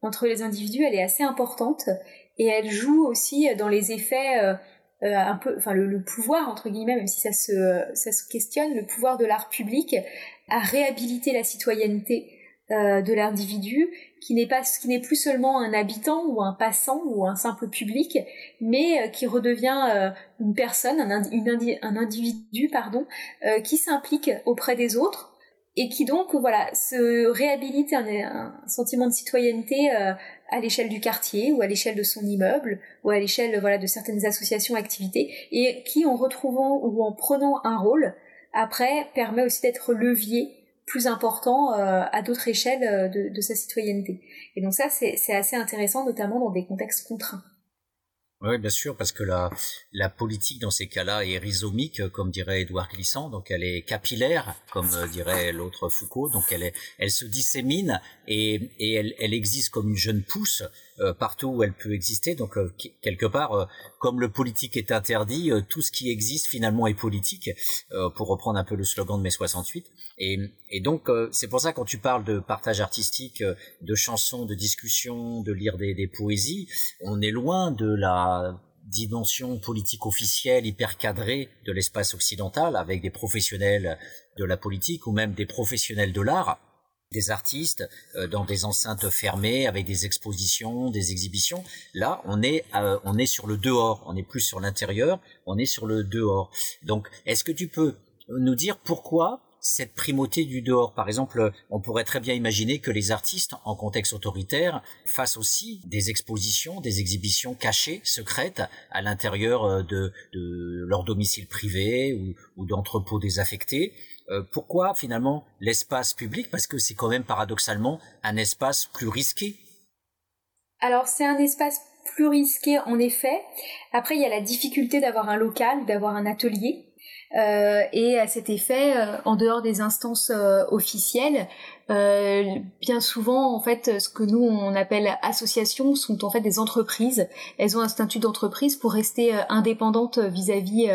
entre les individus, elle est assez importante et elle joue aussi dans les effets euh, un peu, enfin le, pouvoir entre guillemets, même si ça se, ça se questionne, le pouvoir de l'art public à réhabiliter la citoyenneté euh, de l'individu, qui n'est pas, qui n'est plus seulement un habitant ou un passant ou un simple public, mais euh, qui redevient une personne, un, un individu, pardon, qui s'implique auprès des autres et qui donc voilà se réhabilite un, sentiment de citoyenneté à l'échelle du quartier ou à l'échelle de son immeuble ou à l'échelle voilà de certaines associations activités et qui en retrouvant ou en prenant un rôle après permet aussi d'être levier plus important euh, à d'autres échelles euh, de, de, sa citoyenneté. Et donc ça c'est assez intéressant notamment dans des contextes contraints oui, bien sûr, parce que la, la politique dans ces cas-là est rhizomique, comme dirait Édouard Glissant, donc elle est capillaire, comme euh, dirait l'autre Foucault, donc elle, est, elle se dissémine et, et elle, elle existe comme une jeune pousse euh, partout où elle peut exister. Donc euh, quelque part, comme le politique est interdit, tout ce qui existe finalement est politique, pour reprendre un peu le slogan de mai 68. Et, et donc c'est pour ça quand tu parles de partage artistique, de chansons, de discussions, de lire des, des poésies, on est loin de la dimension politique officielle hyper cadrée de l'espace occidental avec des professionnels de la politique ou même des professionnels de l'art des artistes euh, dans des enceintes fermées avec des expositions, des exhibitions. Là, on est euh, on est sur le dehors, on n'est plus sur l'intérieur, on est sur le dehors. Donc, est-ce que tu peux nous dire pourquoi cette primauté du dehors. Par exemple, on pourrait très bien imaginer que les artistes, en contexte autoritaire, fassent aussi des expositions, des exhibitions cachées, secrètes, à l'intérieur euh, de, de, leur domicile privé ou, ou d'entrepôts désaffectés. Euh, pourquoi finalement l'espace public? Parce que c'est quand même paradoxalement un espace plus risqué. Alors c'est un espace plus risqué en effet. Après il y a la difficulté d'avoir un local, d'avoir un atelier. Euh, et à cet effet, euh, en dehors des instances euh, officielles, bien souvent, en fait, ce que nous on appelle associations sont en fait des entreprises. Elles ont un statut d'entreprise pour rester indépendantes vis-à-vis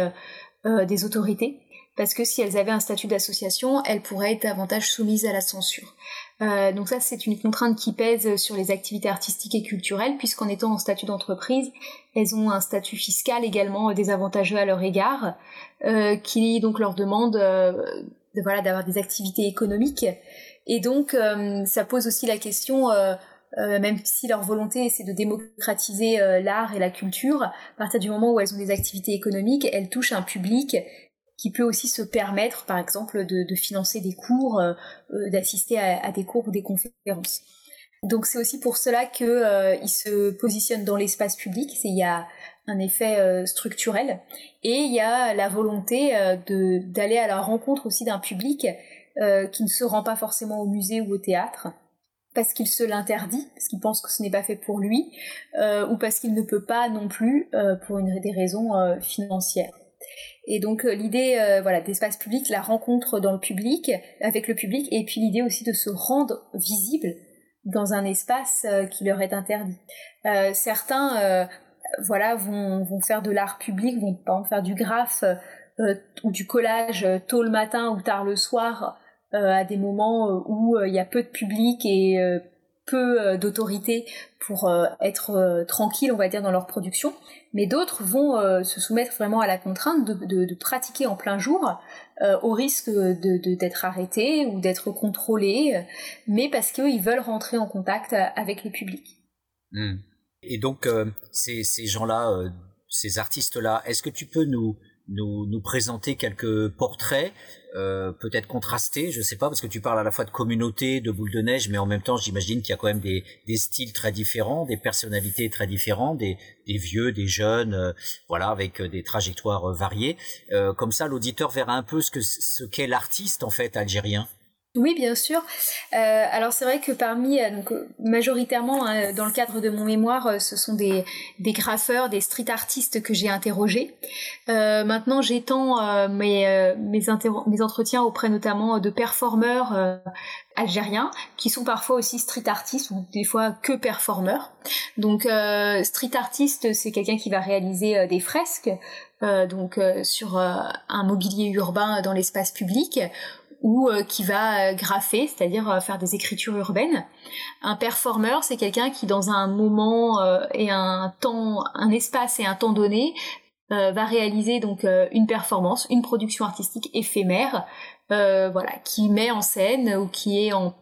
des autorités parce que si elles avaient un statut d'association, elles pourraient être davantage soumises à la censure. Euh, donc ça, c'est une contrainte qui pèse sur les activités artistiques et culturelles, puisqu'en étant en statut d'entreprise, elles ont un statut fiscal également désavantageux à leur égard, euh, qui donc leur demande euh, voilà d'avoir des activités économiques. Et donc, ça pose aussi la question. Même si leur volonté c'est de démocratiser l'art et la culture, à partir du moment où elles ont des activités économiques, elles touchent un public qui peut aussi se permettre, par exemple, de, financer des cours, euh, euh, d'assister à, des cours ou des conférences. Donc c'est aussi pour cela qu'ils euh, se positionnent dans l'espace public. Il y a un effet structurel et il y a la volonté d'aller à la rencontre aussi d'un public qui ne se rend pas forcément au musée ou au théâtre parce qu'il se l'interdit, parce qu'il pense que ce n'est pas fait pour lui, ou parce qu'il ne peut pas non plus pour des raisons financières. Et donc euh, l'idée euh, voilà d'espace public, la rencontre dans le public avec le public, et puis l'idée aussi de se rendre visible dans un espace euh, qui leur est interdit. certains voilà vont, vont faire de l'art public, vont par exemple faire du graphe ou du collage tôt le matin ou tard le soir à des moments où il y a peu de public et peu euh, d'autorité pour euh, être euh, tranquille, on va dire, dans leur production, mais d'autres vont se soumettre vraiment à la contrainte de, pratiquer en plein jour, au risque d'être arrêtés ou d'être contrôlés, mais parce qu'ils veulent rentrer en contact avec le public. Hmm. Et donc, ces gens-là, ces artistes-là, est-ce que tu peux nous, nous, nous présenter quelques portraits euh, peut-être contrastés, je sais pas, parce que tu parles à la fois de communauté, de boule de neige, mais en même temps, j'imagine qu'il y a quand même des, des, styles très différents, des personnalités très différentes, des, des vieux, des jeunes, euh, voilà, avec euh, des trajectoires variées. comme ça, l'auditeur verra un peu ce ce qu'est l'artiste en fait algérien. Oui, bien sûr. Euh, alors c'est vrai que parmi, euh, majoritairement hein, dans le cadre de mon mémoire, euh, ce sont des, graffeurs, des street artistes que j'ai interrogés. maintenant, j'étends mes, entretiens auprès notamment de performeurs algériens qui sont parfois aussi street artistes ou des fois que performeurs. Donc street artiste, c'est quelqu'un qui va réaliser des fresques. donc sur un mobilier urbain dans l'espace public ou euh, qui va euh, graffer, c'est-à-dire euh, faire des écritures urbaines. Un performeur, c'est quelqu'un qui dans un moment et un temps, un espace et un temps donné va réaliser donc une performance, une production artistique éphémère, voilà, qui met en scène ou qui est en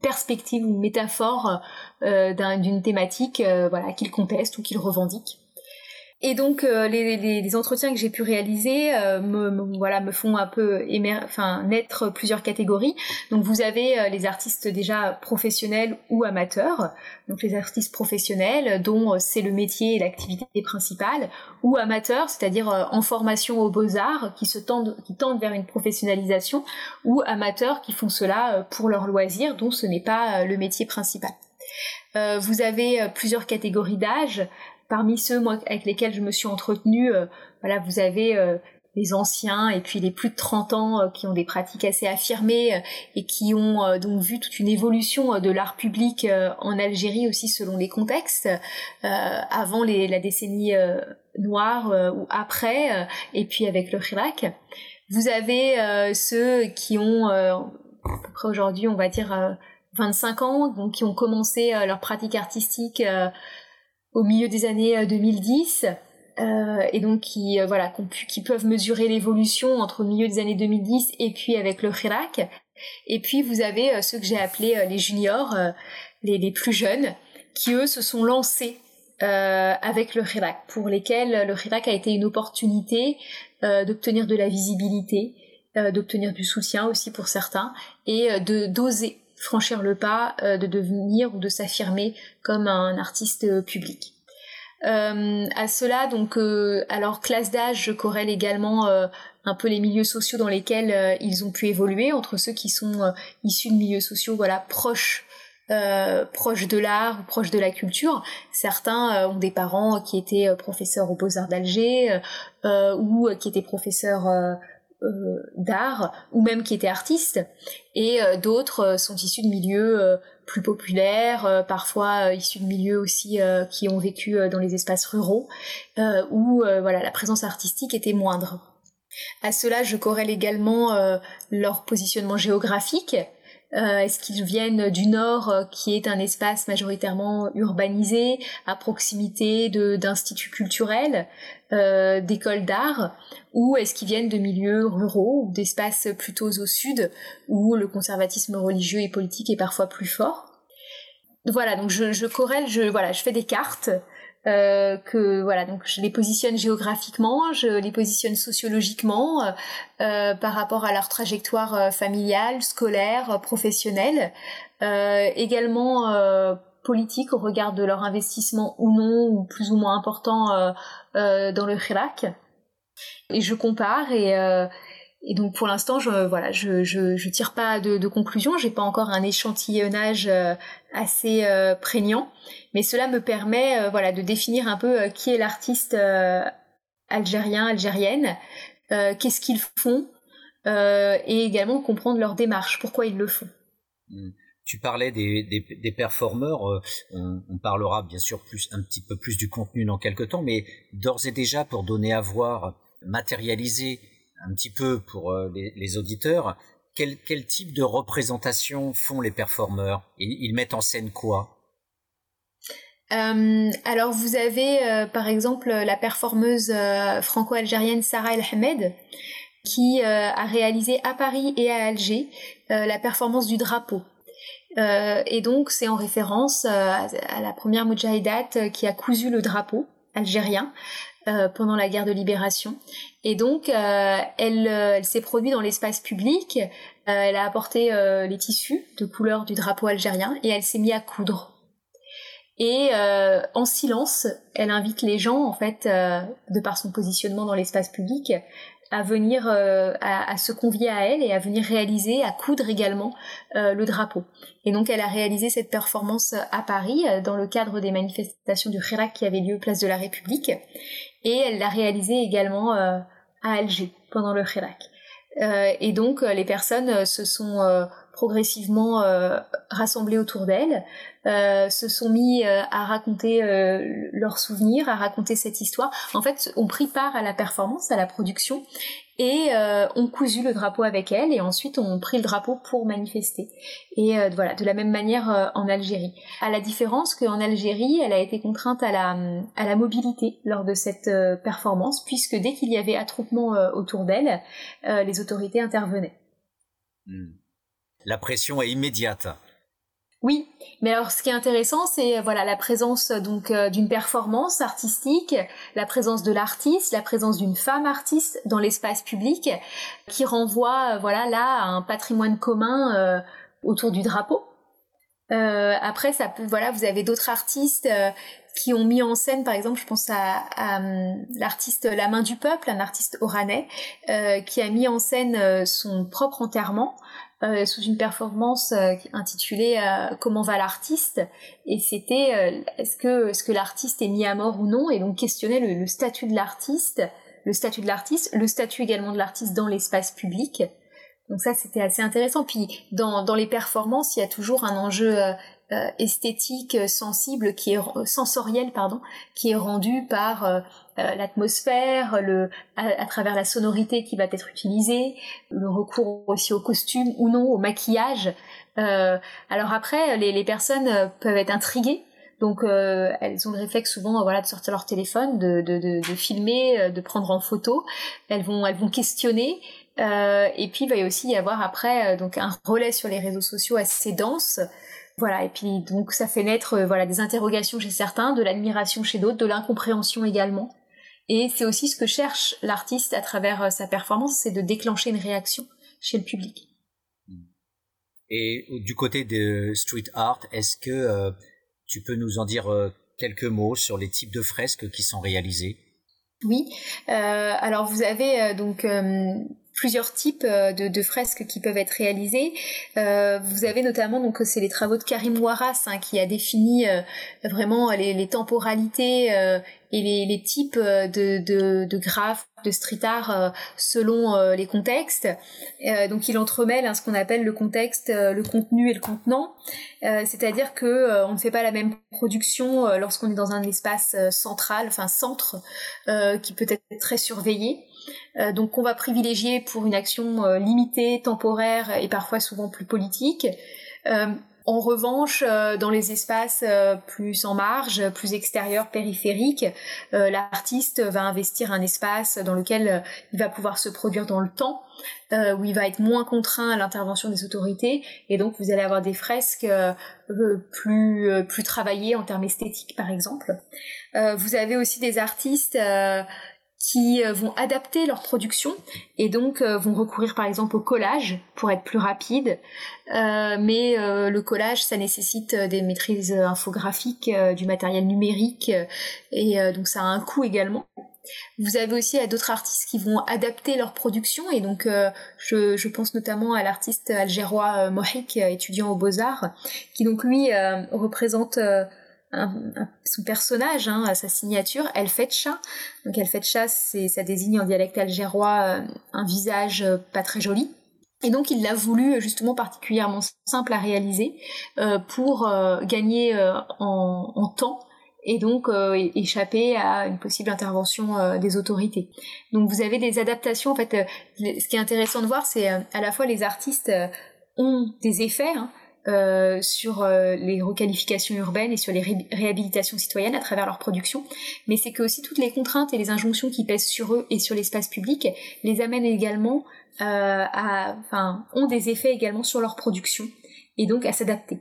perspective ou métaphore d'une thématique, voilà, qu'il conteste ou qu'il revendique. Et donc euh, les, entretiens que j'ai pu réaliser euh, me, voilà me font un peu enfin naître plusieurs catégories. Donc vous avez euh, les artistes déjà professionnels ou amateurs. Donc les artistes professionnels dont c'est le métier et l'activité principale ou amateurs, c'est-à-dire en formation aux beaux-arts qui tendent vers une professionnalisation ou amateurs qui font cela pour leur loisir dont ce n'est pas le métier principal. vous avez plusieurs catégories d'âge, parmi ceux moi, avec lesquels je me suis entretenue, euh, voilà, vous avez euh, les anciens et puis les plus de 30 ans euh, qui ont des pratiques assez affirmées et qui ont donc vu toute une évolution de l'art public en Algérie aussi selon les contextes, avant les, la décennie noire ou après, et puis avec le Hirak. Vous avez ceux qui ont, à peu près aujourd'hui, on va dire 25 ans, donc qui ont commencé leur pratique artistique au milieu des années 2010 euh, euh, et donc qui euh, voilà qui peuvent mesurer l'évolution entre le milieu des années 2010 et puis avec le Hirak. Et puis vous avez ceux que j'ai appelés les juniors, les, les, plus jeunes, qui eux se sont lancés avec le Hirak, pour lesquels le Hirak a été une opportunité d'obtenir de la visibilité, d'obtenir du soutien aussi pour certains, et de d'oser franchir le pas euh, de devenir ou de s'affirmer comme un artiste public. Euh, à cela, donc, euh, alors classe d'âge, je corrèle également un peu les milieux sociaux dans lesquels ils ont pu évoluer, entre ceux qui sont issus de milieux sociaux, voilà, proches proches de l'art proches de la culture. Certains ont des parents qui étaient professeurs aux Beaux-Arts d'Alger ou qui étaient professeurs euh, d'art ou même qui étaient artistes et euh, d'autres euh, sont issus de milieux plus populaires, parfois issus de milieux aussi qui ont vécu dans les espaces ruraux où voilà la présence artistique était moindre. À cela, je corrèle également leur positionnement géographique. Euh, est-ce qu'ils viennent du nord, euh, qui est un espace majoritairement urbanisé, à proximité d'instituts culturels, euh, d'écoles d'art, ou est-ce qu'ils viennent de milieux ruraux, d'espaces plutôt au sud, où le conservatisme religieux et politique est parfois plus fort. Voilà, donc je, je corrèle, je, voilà, je fais des cartes euh, que voilà donc je les positionne géographiquement, je les positionne sociologiquement euh, euh par rapport à leur trajectoire euh, familiale, scolaire, professionnelle, également politique au regard de leur investissement ou non ou plus ou moins important dans le Hirak. Et je compare et et donc pour l'instant, je voilà, je, je, tire pas de, de conclusion. J'ai pas encore un échantillonnage euh, assez euh, prégnant, mais cela me permet euh, voilà de définir un peu qui est l'artiste algérien, algérienne, qu'est-ce qu'ils font, et également comprendre leur démarche, pourquoi ils le font. Mmh. Tu parlais des, des, des performeurs, on, on, parlera bien sûr plus un petit peu plus du contenu dans quelques temps, mais d'ores et déjà pour donner à voir, matérialiser un petit peu pour euh, les, auditeurs, quel, type de représentation font les performeurs? Ils, mettent en scène quoi? Euh, alors vous avez euh, par exemple la performeuse franco-algérienne Sarah El Hamed qui a réalisé à Paris et à Alger la performance du drapeau. Et donc c'est en référence à, la première Mujahidat qui a cousu le drapeau algérien pendant la guerre de libération. Et donc, euh, elle, euh, s'est produite dans l'espace public. Euh, elle a apporté les tissus de couleur du drapeau algérien et elle s'est mise à coudre. Et en silence, elle invite les gens, en fait, de par son positionnement dans l'espace public, à venir, à, à, se convier à elle et à venir réaliser, à coudre également le drapeau. Et donc, elle a réalisé cette performance à Paris dans le cadre des manifestations du Hirak qui avaient lieu place de la République. Et elle l'a réalisé également à Alger pendant le Hirak. Euh, et donc euh, les personnes euh, se sont progressivement rassemblées autour d'elle, se sont mis à raconter leurs souvenirs, à raconter cette histoire. En fait, ont pris part à la performance, à la production, et euh, ont cousu le drapeau avec elle et ensuite ont pris le drapeau pour manifester. Et euh, voilà, de la même manière euh, en Algérie. À la différence qu'en Algérie, elle a été contrainte à la, à la mobilité lors de cette performance, puisque dès qu'il y avait attroupement autour d'elle, les autorités intervenaient. Hmm. La pression est immédiate. Oui, mais alors ce qui est intéressant, c'est voilà la présence donc euh, d'une performance artistique, la présence de l'artiste, la présence d'une femme artiste dans l'espace public, qui renvoie euh, voilà là à un patrimoine commun euh, autour du drapeau. après, ça voilà, vous avez d'autres artistes qui ont mis en scène, par exemple, je pense à, l'artiste La Main du Peuple, un artiste oranais, qui a mis en scène son propre enterrement euh, sous une performance euh, intitulée euh, Comment va l'artiste? Et c'était est-ce que est-ce que l'artiste est mis à mort ou non? Et donc questionner le, statut de l'artiste, le statut de l'artiste, le statut également de l'artiste dans l'espace public. Donc ça c'était assez intéressant. Puis dans dans les performances il y a toujours un enjeu esthétique sensible qui est sensoriel pardon qui est rendu par euh, l'atmosphère, le à, travers la sonorité qui va être utilisée, le recours aussi au costume ou non, au maquillage. Euh, alors après, les, les, personnes euh, peuvent être intriguées. Donc elles ont le réflexe souvent voilà de sortir leur téléphone, de, de, de, de filmer, de prendre en photo. Elles vont elles vont questionner euh, et puis il va aussi y avoir après donc un relais sur les réseaux sociaux assez dense. Voilà, et puis donc ça fait naître voilà des interrogations chez certains, de l'admiration chez d'autres, de l'incompréhension également. Et c'est aussi ce que cherche l'artiste à travers euh, sa performance, c'est de déclencher une réaction chez le public. Et du côté de street art, est-ce que euh, tu peux nous en dire euh, quelques mots sur les types de fresques qui sont réalisées? Oui, alors vous avez donc plusieurs types de, fresques qui peuvent être réalisées. vous avez notamment donc c'est les travaux de Karim Ouaras hein, qui a défini vraiment les, les temporalités et les, les types euh, de, de, de graphes, de street art euh, selon euh, les contextes. donc il entremêle hein, ce qu'on appelle le contexte, le contenu et le contenant. C'est-à-dire que on ne fait pas la même production lorsqu'on est dans un espace central, enfin centre, qui peut être très surveillé. Donc qu'on va privilégier pour une action limitée, temporaire et parfois souvent plus politique. En revanche, euh, dans les espaces euh, plus en marge, plus extérieurs, périphériques, euh, l'artiste va investir un espace dans lequel il va pouvoir se produire dans le temps, où il va être moins contraint à l'intervention des autorités, et donc vous allez avoir des fresques plus plus travaillées en termes esthétiques, par exemple. vous avez aussi des artistes qui euh, vont adapter leur production et donc euh, vont recourir par exemple au collage pour être plus rapide. Euh, mais le collage, ça nécessite des maîtrises infographiques, du matériel numérique et donc ça a un coût également. Vous avez aussi d'autres artistes qui vont adapter leur production et donc je, je, pense notamment à l'artiste algérois Mohik, étudiant aux Beaux-Arts, qui donc lui représente son personnage, hein, sa signature, Elle fait chat. Donc chat, c'est ça désigne en dialecte algérois euh, un visage euh, pas très joli. Et donc il l'a voulu justement particulièrement simple à réaliser euh, pour gagner en, temps et donc échapper à une possible intervention des autorités. Donc vous avez des adaptations. En fait, ce qui est intéressant de voir, c'est à la fois les artistes ont des effets. Hein, euh, sur euh, les requalifications urbaines et sur les réhabilitations citoyennes à travers leur production, mais c'est que aussi toutes les contraintes et les injonctions qui pèsent sur eux et sur l'espace public les amènent également euh, à, enfin, ont des effets également sur leur production et donc à s'adapter.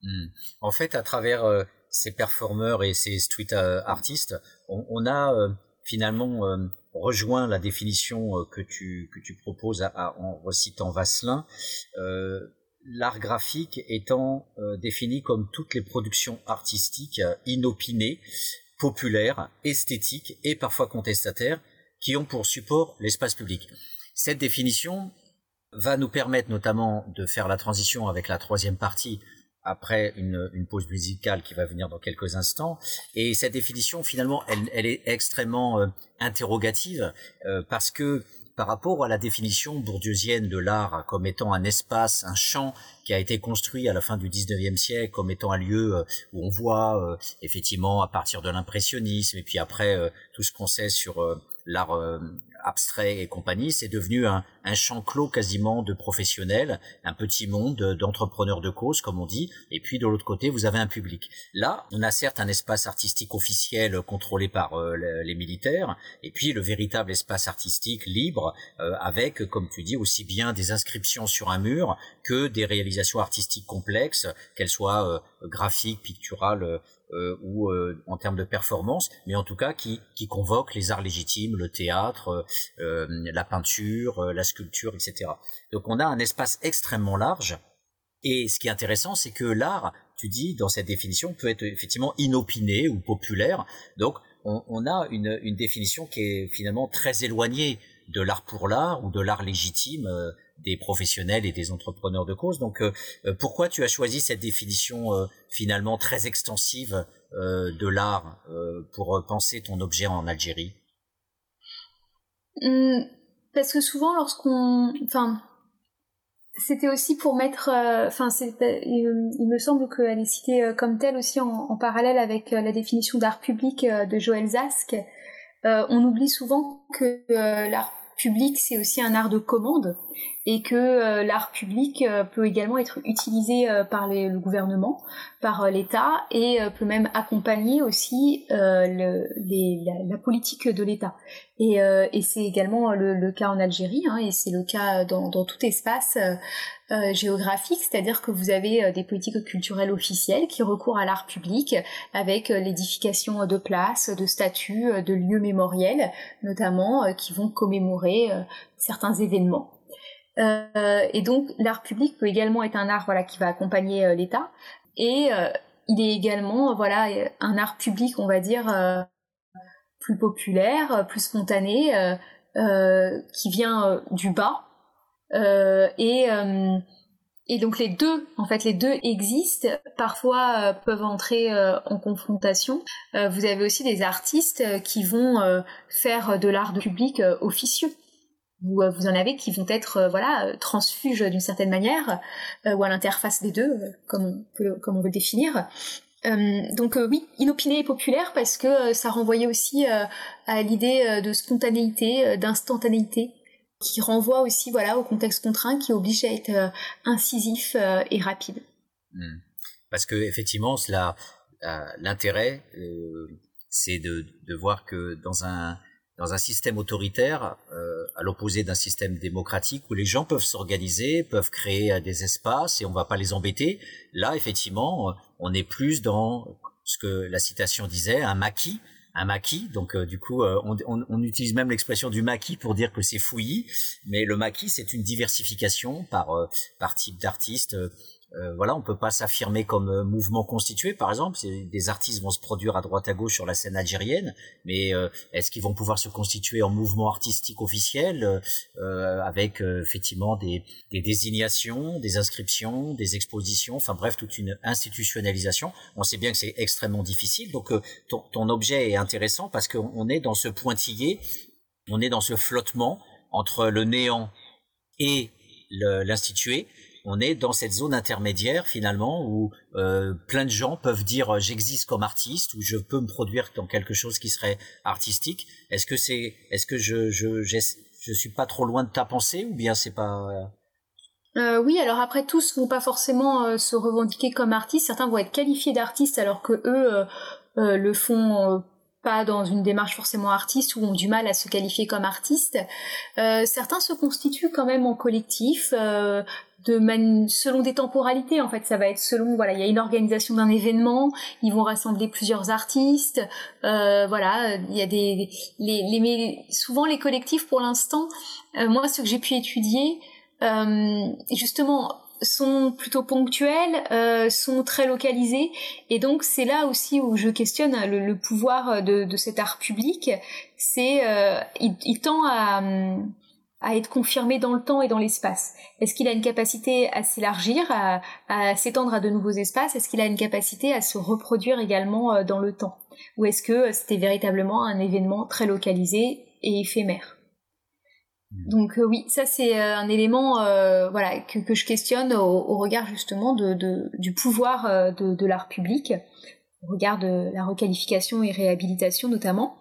Hmm. En fait, à travers ces performeurs et ces street artistes, on, a finalement rejoint la définition que tu que tu proposes en recitant Vasselin l'art graphique étant euh, défini comme toutes les productions artistiques euh, inopinées, populaires, esthétiques et parfois contestataires qui ont pour support l'espace public. Cette définition va nous permettre notamment de faire la transition avec la troisième partie après une, pause musicale qui va venir dans quelques instants. Et cette définition, finalement, elle, est extrêmement euh, interrogative parce que par rapport à la définition bourdieusienne de l'art comme étant un espace, un champ qui a été construit à la fin du 19e siècle comme étant un lieu euh, où on voit euh, effectivement à partir de l'impressionnisme et puis après euh, tout ce qu'on sait sur l'art abstrait et compagnie, c'est devenu un, un, champ clos quasiment de professionnels, un petit monde d'entrepreneurs de cause, comme on dit, et puis de l'autre côté, vous avez un public. Là, on a certes un espace artistique officiel contrôlé par euh, les militaires, et puis le véritable espace artistique libre, euh, avec, comme tu dis, aussi bien des inscriptions sur un mur que des réalisations artistiques complexes, qu'elles soient euh, graphiques, picturales, euh, ou euh, en termes de performance, mais en tout cas qui, qui convoque les arts légitimes, le théâtre, euh, la peinture, la sculpture, etc. Donc on a un espace extrêmement large. Et ce qui est intéressant, c'est que l'art, tu dis, dans cette définition, peut être effectivement inopiné ou populaire. Donc on, on a une, une définition qui est finalement très éloignée de l'art pour l'art ou de l'art légitime des professionnels et des entrepreneurs de cause. Donc, euh, euh, pourquoi tu as choisi cette définition euh, finalement très extensive de l'art pour penser ton objet en Algérie? Mmh, Parce que souvent, lorsqu'on, enfin, c'était aussi pour mettre, enfin, il, me semble qu'elle est citée comme telle aussi en, parallèle avec la définition d'art public de Joël Zask. on oublie souvent que l'art public, c'est aussi un art de commande et que euh, l'art public euh, peut également être utilisé euh, par le gouvernement, par l'État et peut même accompagner aussi le, les, la, politique de l'État. Et, et c'est également le, cas en Algérie hein, et c'est le cas dans, dans tout espace géographique, c'est-à-dire que vous avez des politiques culturelles officielles qui recourent à l'art public avec l'édification de places, de statues, de lieux mémoriels notamment qui vont commémorer certains événements. Euh, et donc l'art public peut également être un art voilà qui va accompagner euh, l'État et euh, il est également voilà un art public on va dire plus populaire, plus spontané, qui vient du bas et et donc les deux, en fait, les deux existent, parfois peuvent entrer en confrontation. vous avez aussi des artistes qui vont faire de l'art public officieux. Euh, vous, en avez qui vont être euh, voilà euh, transfuges d'une certaine manière ou à l'interface des deux comme on peut comme on veut définir donc oui, inopiné et populaire parce que ça renvoyait aussi à l'idée de spontanéité, d'instantanéité, qui renvoie aussi voilà au contexte contraint qui oblige à être incisif et rapide. Hmm. Parce que effectivement, l'intérêt, c'est de, de, voir que dans un dans un système autoritaire, euh, à l'opposé d'un système démocratique où les gens peuvent s'organiser, peuvent créer euh, des espaces et on va pas les embêter. Là, effectivement, on est plus dans ce que la citation disait, un maquis, un maquis. Donc, euh, du coup, on, on, on, utilise même l'expression du maquis pour dire que c'est fouillis. Mais le maquis, c'est une diversification par par type d'artiste euh, voilà, on peut pas s'affirmer comme euh, mouvement constitué, par exemple. Des artistes vont se produire à droite à gauche sur la scène algérienne, mais euh, est-ce qu'ils vont pouvoir se constituer en mouvement artistique officiel avec effectivement des, désignations, des inscriptions, des expositions, enfin bref, toute une institutionnalisation? On sait bien que c'est extrêmement difficile. Donc ton, ton objet est intéressant parce qu'on est dans ce pointillé, on est dans ce flottement entre le néant et l'institué on est dans cette zone intermédiaire finalement où euh, plein de gens peuvent dire euh, j'existe comme artiste ou je peux me produire dans quelque chose qui serait artistique. Est-ce que c'est, est-ce que je, je, je suis pas trop loin de ta pensée ou bien c'est pas euh, oui, alors après tous vont pas forcément se revendiquer comme artistes. Certains vont être qualifiés d'artistes alors que eux le font pas dans une démarche forcément artiste ou ont du mal à se qualifier comme artistes. certains se constituent quand même en collectif, de selon des temporalités en fait ça va être selon voilà il y a une organisation d'un événement ils vont rassembler plusieurs artistes euh, voilà il y a des les, les souvent les collectifs pour l'instant euh, moi ce que j'ai pu étudier euh, justement sont plutôt ponctuels, euh, sont très localisés, et donc c'est là aussi où je questionne le, le pouvoir de, de, cet art public. C'est euh, il, il, tend à, à être confirmé dans le temps et dans l'espace. Est-ce qu'il a une capacité à s'élargir, à, s'étendre à de nouveaux espaces? Est-ce qu'il a une capacité à se reproduire également euh, dans le temps? Ou est-ce que euh, c'était véritablement un événement très localisé et éphémère? Mmh. donc euh, oui, ça c'est un élément voilà que, je questionne au, regard justement de, du pouvoir de l'art public regard de la requalification et réhabilitation notamment.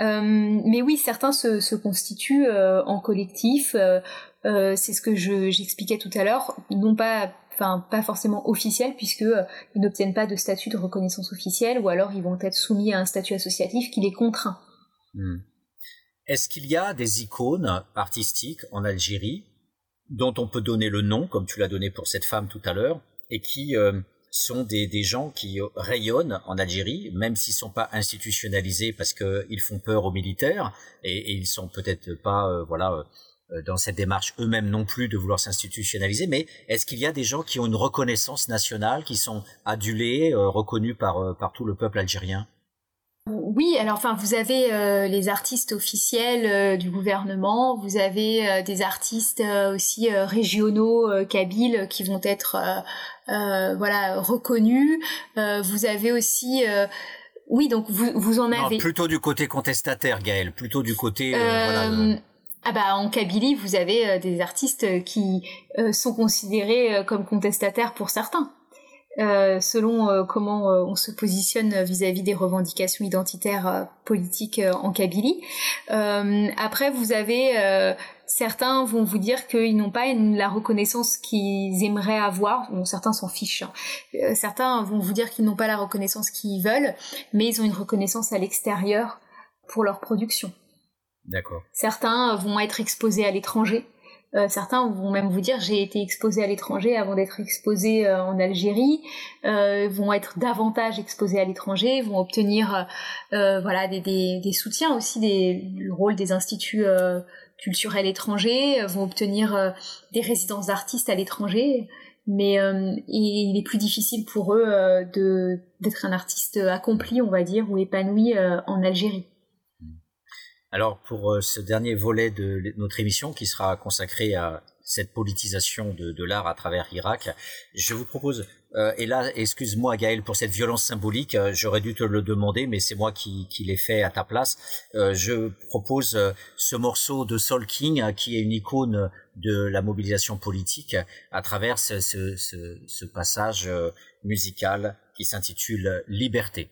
Euh, mais oui, certains se, constituent euh, en collectif. Euh, c'est ce que j'expliquais tout à l'heure, non pas enfin pas forcément officiel puisque n'obtiennent pas de statut de reconnaissance officielle ou alors ils vont être soumis à un statut associatif qui les contraint. Hmm. Est-ce qu'il y a des icônes artistiques en Algérie dont on peut donner le nom, comme tu l'as donné pour cette femme tout à l'heure, et qui sont des, des gens qui rayonnent en Algérie, même s'ils sont pas institutionnalisés parce qu'ils font peur aux militaires et, et ils sont peut-être pas euh, voilà euh, dans cette démarche eux-mêmes non plus de vouloir s'institutionnaliser, mais est-ce qu'il y a des gens qui ont une reconnaissance nationale, qui sont adulés, euh, reconnus par, par tout le peuple algérien? Oui, alors enfin vous avez euh, les artistes officiels euh, du gouvernement, vous avez euh, des artistes aussi régionaux kabyles qui vont être voilà reconnus. vous avez aussi oui donc vous vous en avez plutôt du côté contestataire Gaël, plutôt du côté Ah bah en Kabylie, vous avez des artistes qui sont considérés comme contestataires pour certains. Euh, selon euh, comment euh, on se positionne vis-à-vis des revendications identitaires politiques en Kabylie. après, vous avez certains vont vous dire qu'ils n'ont pas la reconnaissance qu'ils aimeraient avoir. Bon, certains s'en fichent. Hein. certains vont vous dire qu'ils n'ont pas la reconnaissance qu'ils veulent, mais ils ont une reconnaissance à l'extérieur pour leur production. D'accord. Certains vont être exposés à l'étranger. Euh, certains vont même vous dire j'ai été exposé à l'étranger avant d'être exposé euh, en Algérie, euh, vont être davantage exposés à l'étranger, vont obtenir voilà des, des, soutiens aussi des, du rôle des instituts culturels étrangers, vont obtenir des résidences d'artistes à l'étranger. Mais il est plus difficile pour eux de d'être un artiste accompli, on va dire, ou épanoui en Algérie. Alors pour euh, ce dernier volet de notre émission qui sera consacré à cette politisation de, l'art à travers Irak. Je vous propose, euh, et là, excuse-moi Gaël pour cette violence symbolique, euh, j'aurais dû te le demander, mais c'est moi qui, qui l'ai fait à ta place. Euh, je propose ce morceau de Soul King, qui est une icône de la mobilisation politique, à travers ce, ce, ce passage musical qui s'intitule Liberté.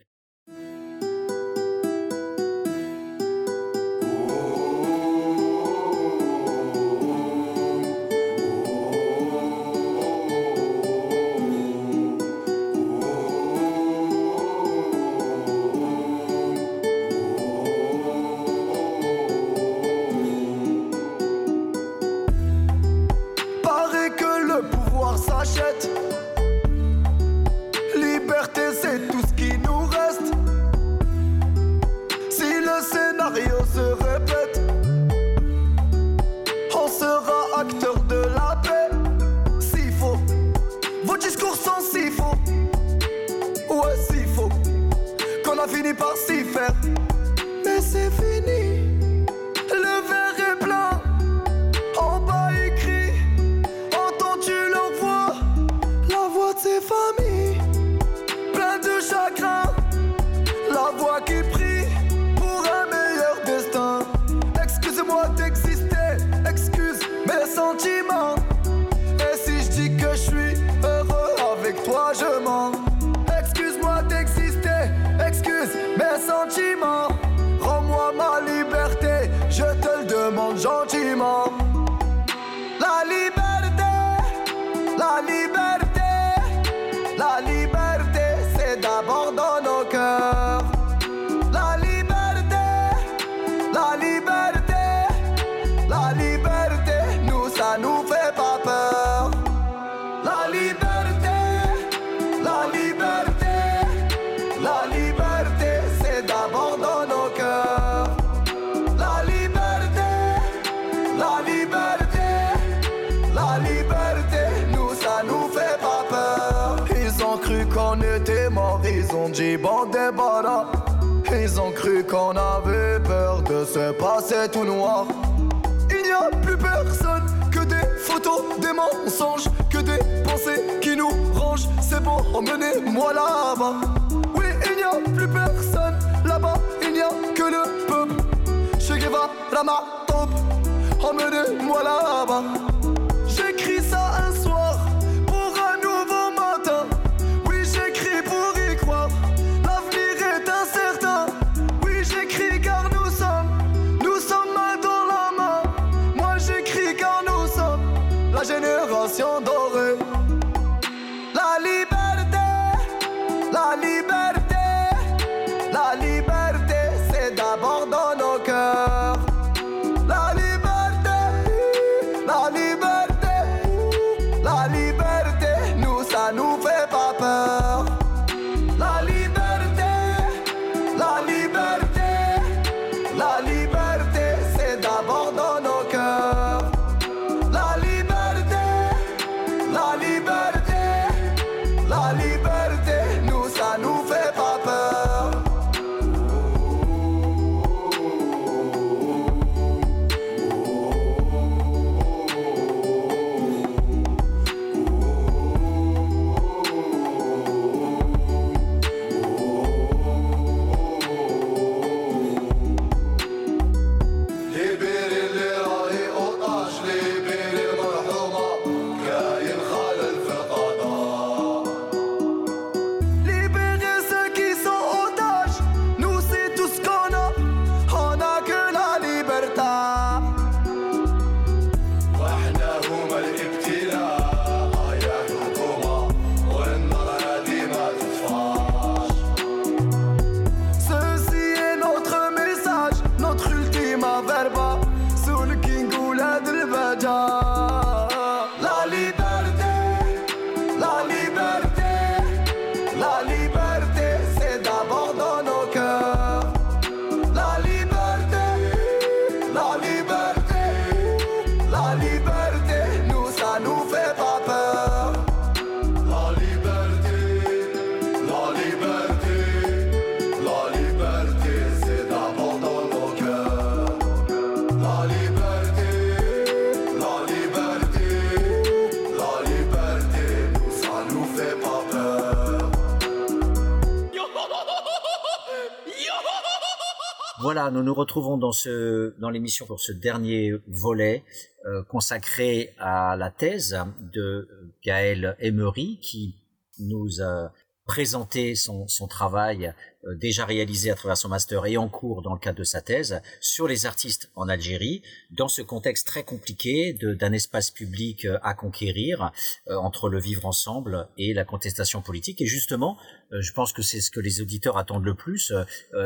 Retrouvons dans ce dans l'émission pour ce dernier volet euh, consacré à la thèse de Gaël Emery qui nous a présenté son, travail euh, déjà réalisé à travers son master et en cours dans le cadre de sa thèse sur les artistes en Algérie dans ce contexte très compliqué d'un espace public euh, à conquérir euh, entre le vivre ensemble et la contestation politique. Et justement je pense que c'est ce que les auditeurs attendent le plus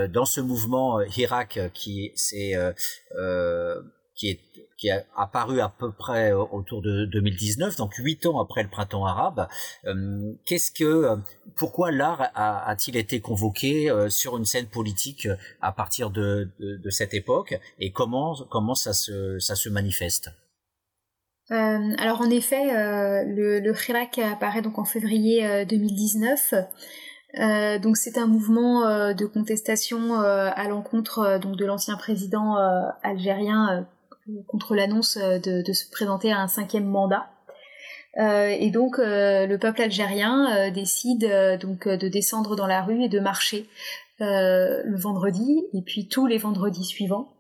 dans ce mouvement Hirak qui c'est qui est qui est apparu à peu près autour de 2019, donc huit ans après le printemps arabe. Euh, qu'est-ce que, euh, pourquoi l'art a-t-il été convoqué euh, sur une scène politique à partir de, cette époque et comment comment ça se ça se manifeste? Alors en effet, le, le Hirak apparaît donc en février 2019. Euh, donc c'est un mouvement euh, de contestation euh, à l'encontre donc de l'ancien président algérien contre l'annonce euh, de, se présenter à un cinquième mandat. Euh, et donc euh, le peuple algérien décide donc de descendre dans la rue et de marcher le vendredi et puis tous les vendredis suivants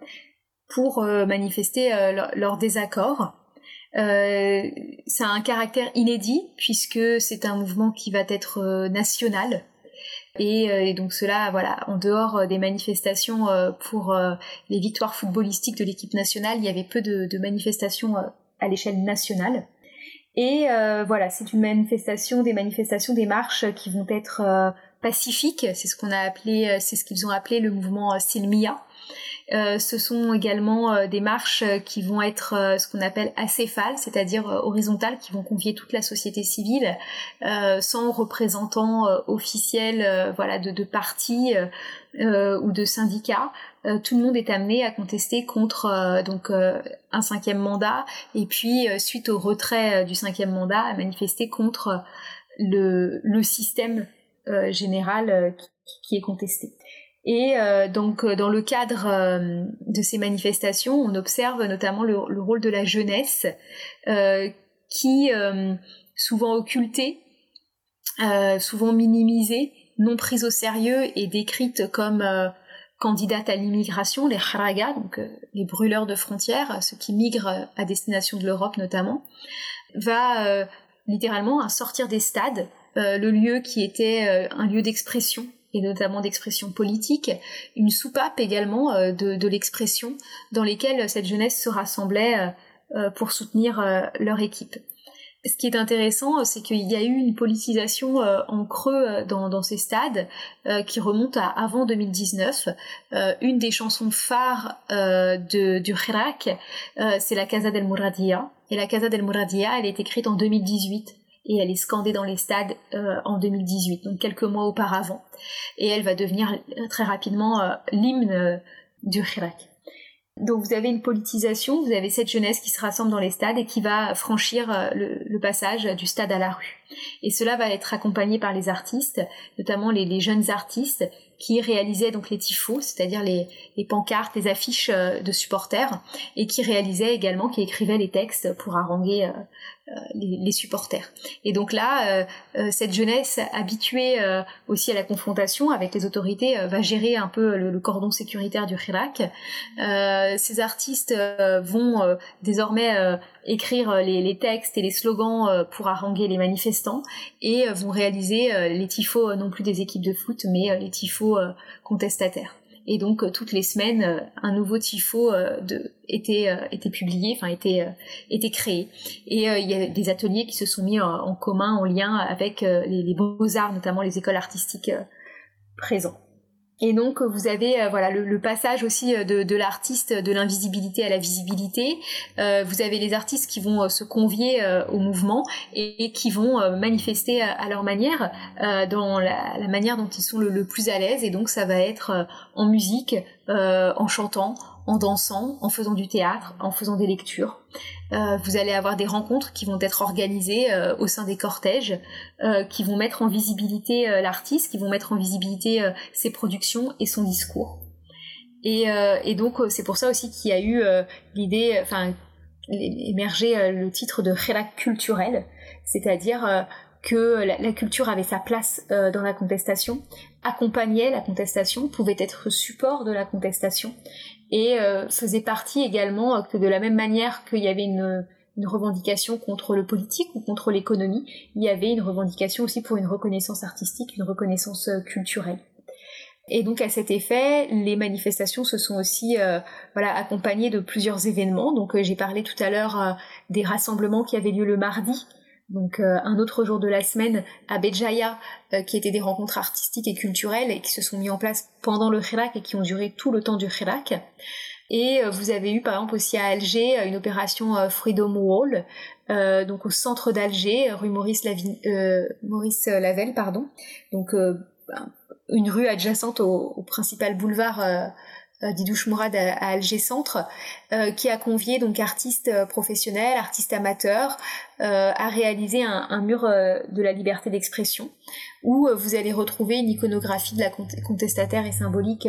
pour manifester leur, désaccord. ça a un caractère inédit puisque c'est un mouvement qui va être national euh, et, donc cela, voilà, en dehors euh, des manifestations euh, pour les victoires footballistiques de l'équipe nationale, il y avait peu de, manifestations à l'échelle nationale. Et voilà, c'est une manifestation, des manifestations, des marches qui vont être pacifiques. C'est ce qu'on a appelé, c'est ce qu'ils ont appelé le mouvement Silmia. Euh, ce sont également euh, des marches euh, qui vont être ce qu'on appelle acéphales, c'est-à-dire horizontales, qui vont convier toute la société civile, sans représentants officiels, voilà, de, de partis ou de syndicats. tout le monde est amené à contester contre donc un cinquième mandat, et puis suite au retrait du cinquième mandat, à manifester contre le système général qui est contesté. Et euh, donc euh, dans le cadre euh, de ces manifestations, on observe notamment le, rôle de la jeunesse qui, souvent occultée, souvent minimisée, non prise au sérieux et décrite comme candidate à l'immigration, les haragas, donc les brûleurs de frontières, ceux qui migrent à destination de l'Europe notamment, va littéralement sortir des stades, le lieu qui était un lieu d'expression et notamment d'expression politique, une soupape également euh, de, l'expression dans lesquelles cette jeunesse se rassemblait euh, euh, pour soutenir leur équipe. Ce qui est intéressant, c'est qu'il y a eu une politisation en creux dans, ces stades qui remonte à avant 2019. une des chansons phares de, du Hirak, c'est la Casa del Mouradia. Et la Casa del Mouradia, elle est écrite en 2018 et elle est scandée dans les stades euh, en 2018, donc quelques mois auparavant. Et elle va devenir euh, très rapidement euh, l'hymne du Hirak. Donc vous avez une politisation, vous avez cette jeunesse qui se rassemble dans les stades et qui va franchir le, passage du stade à la rue. Et cela va être accompagné par les artistes, notamment les, jeunes artistes qui réalisaient donc les tifos, c'est-à-dire les, pancartes, les affiches de supporters, et qui réalisaient également, qui écrivaient les textes pour haranguer euh, les, supporters. Et donc là, euh, euh, cette jeunesse habituée aussi à la confrontation avec les autorités va gérer un peu le, cordon sécuritaire du Hirak. ces artistes vont désormais écrire les, textes et les slogans pour haranguer les manifestants et vont réaliser les tifos non plus des équipes de foot mais les tifos contestataires et donc euh, toutes les semaines euh, un nouveau tifo euh, était était publié, enfin était était créé. Et il y a des ateliers qui se sont mis en, commun, en lien avec les, les beaux arts, notamment les écoles artistiques présents. Et donc vous avez euh, voilà le, passage aussi euh, de, l'artiste de l'invisibilité à la visibilité. Euh, vous avez les artistes qui vont se convier au mouvement et, qui vont manifester à, leur manière, dans la, manière dont ils sont le, plus à l'aise. Et donc ça va être en musique, en chantant, en dansant, en faisant du théâtre, en faisant des lectures. Euh, vous allez avoir des rencontres qui vont être organisées euh, au sein des cortèges, euh, qui vont mettre en visibilité l'artiste, qui vont mettre en visibilité ses productions et son discours. Et, donc c'est pour ça aussi qu'il y a eu l'idée, enfin émergé le titre de Hirak culturel, c'est-à-dire que la, culture avait sa place dans la contestation, accompagnait la contestation, pouvait être support de la contestation, et faisait partie également que de la même manière qu'il y avait une une revendication contre le politique ou contre l'économie, il y avait une revendication aussi pour une reconnaissance artistique, une reconnaissance euh, culturelle. Et donc à cet effet, les manifestations se sont aussi euh, voilà accompagnées de plusieurs événements. Donc euh, j'ai parlé tout à l'heure des rassemblements qui avaient lieu le mardi, donc un autre jour de la semaine à Béjaïa, qui étaient des rencontres artistiques et culturelles et qui se sont mis en place pendant le Hirak et qui ont duré tout le temps du Hirak. Et euh, vous avez eu par exemple aussi à Alger euh, une opération euh, Freedom Wall, donc au centre d'Alger, rue Maurice, Maurice Lavelle, pardon. Donc ben, une rue adjacente au, principal boulevard d'Idouche Mourad à, Alger Centre, qui a convié donc artistes professionnels, artistes amateurs, à réaliser un, mur de la liberté d'expression, où vous allez retrouver une iconographie de la contestataire et symbolique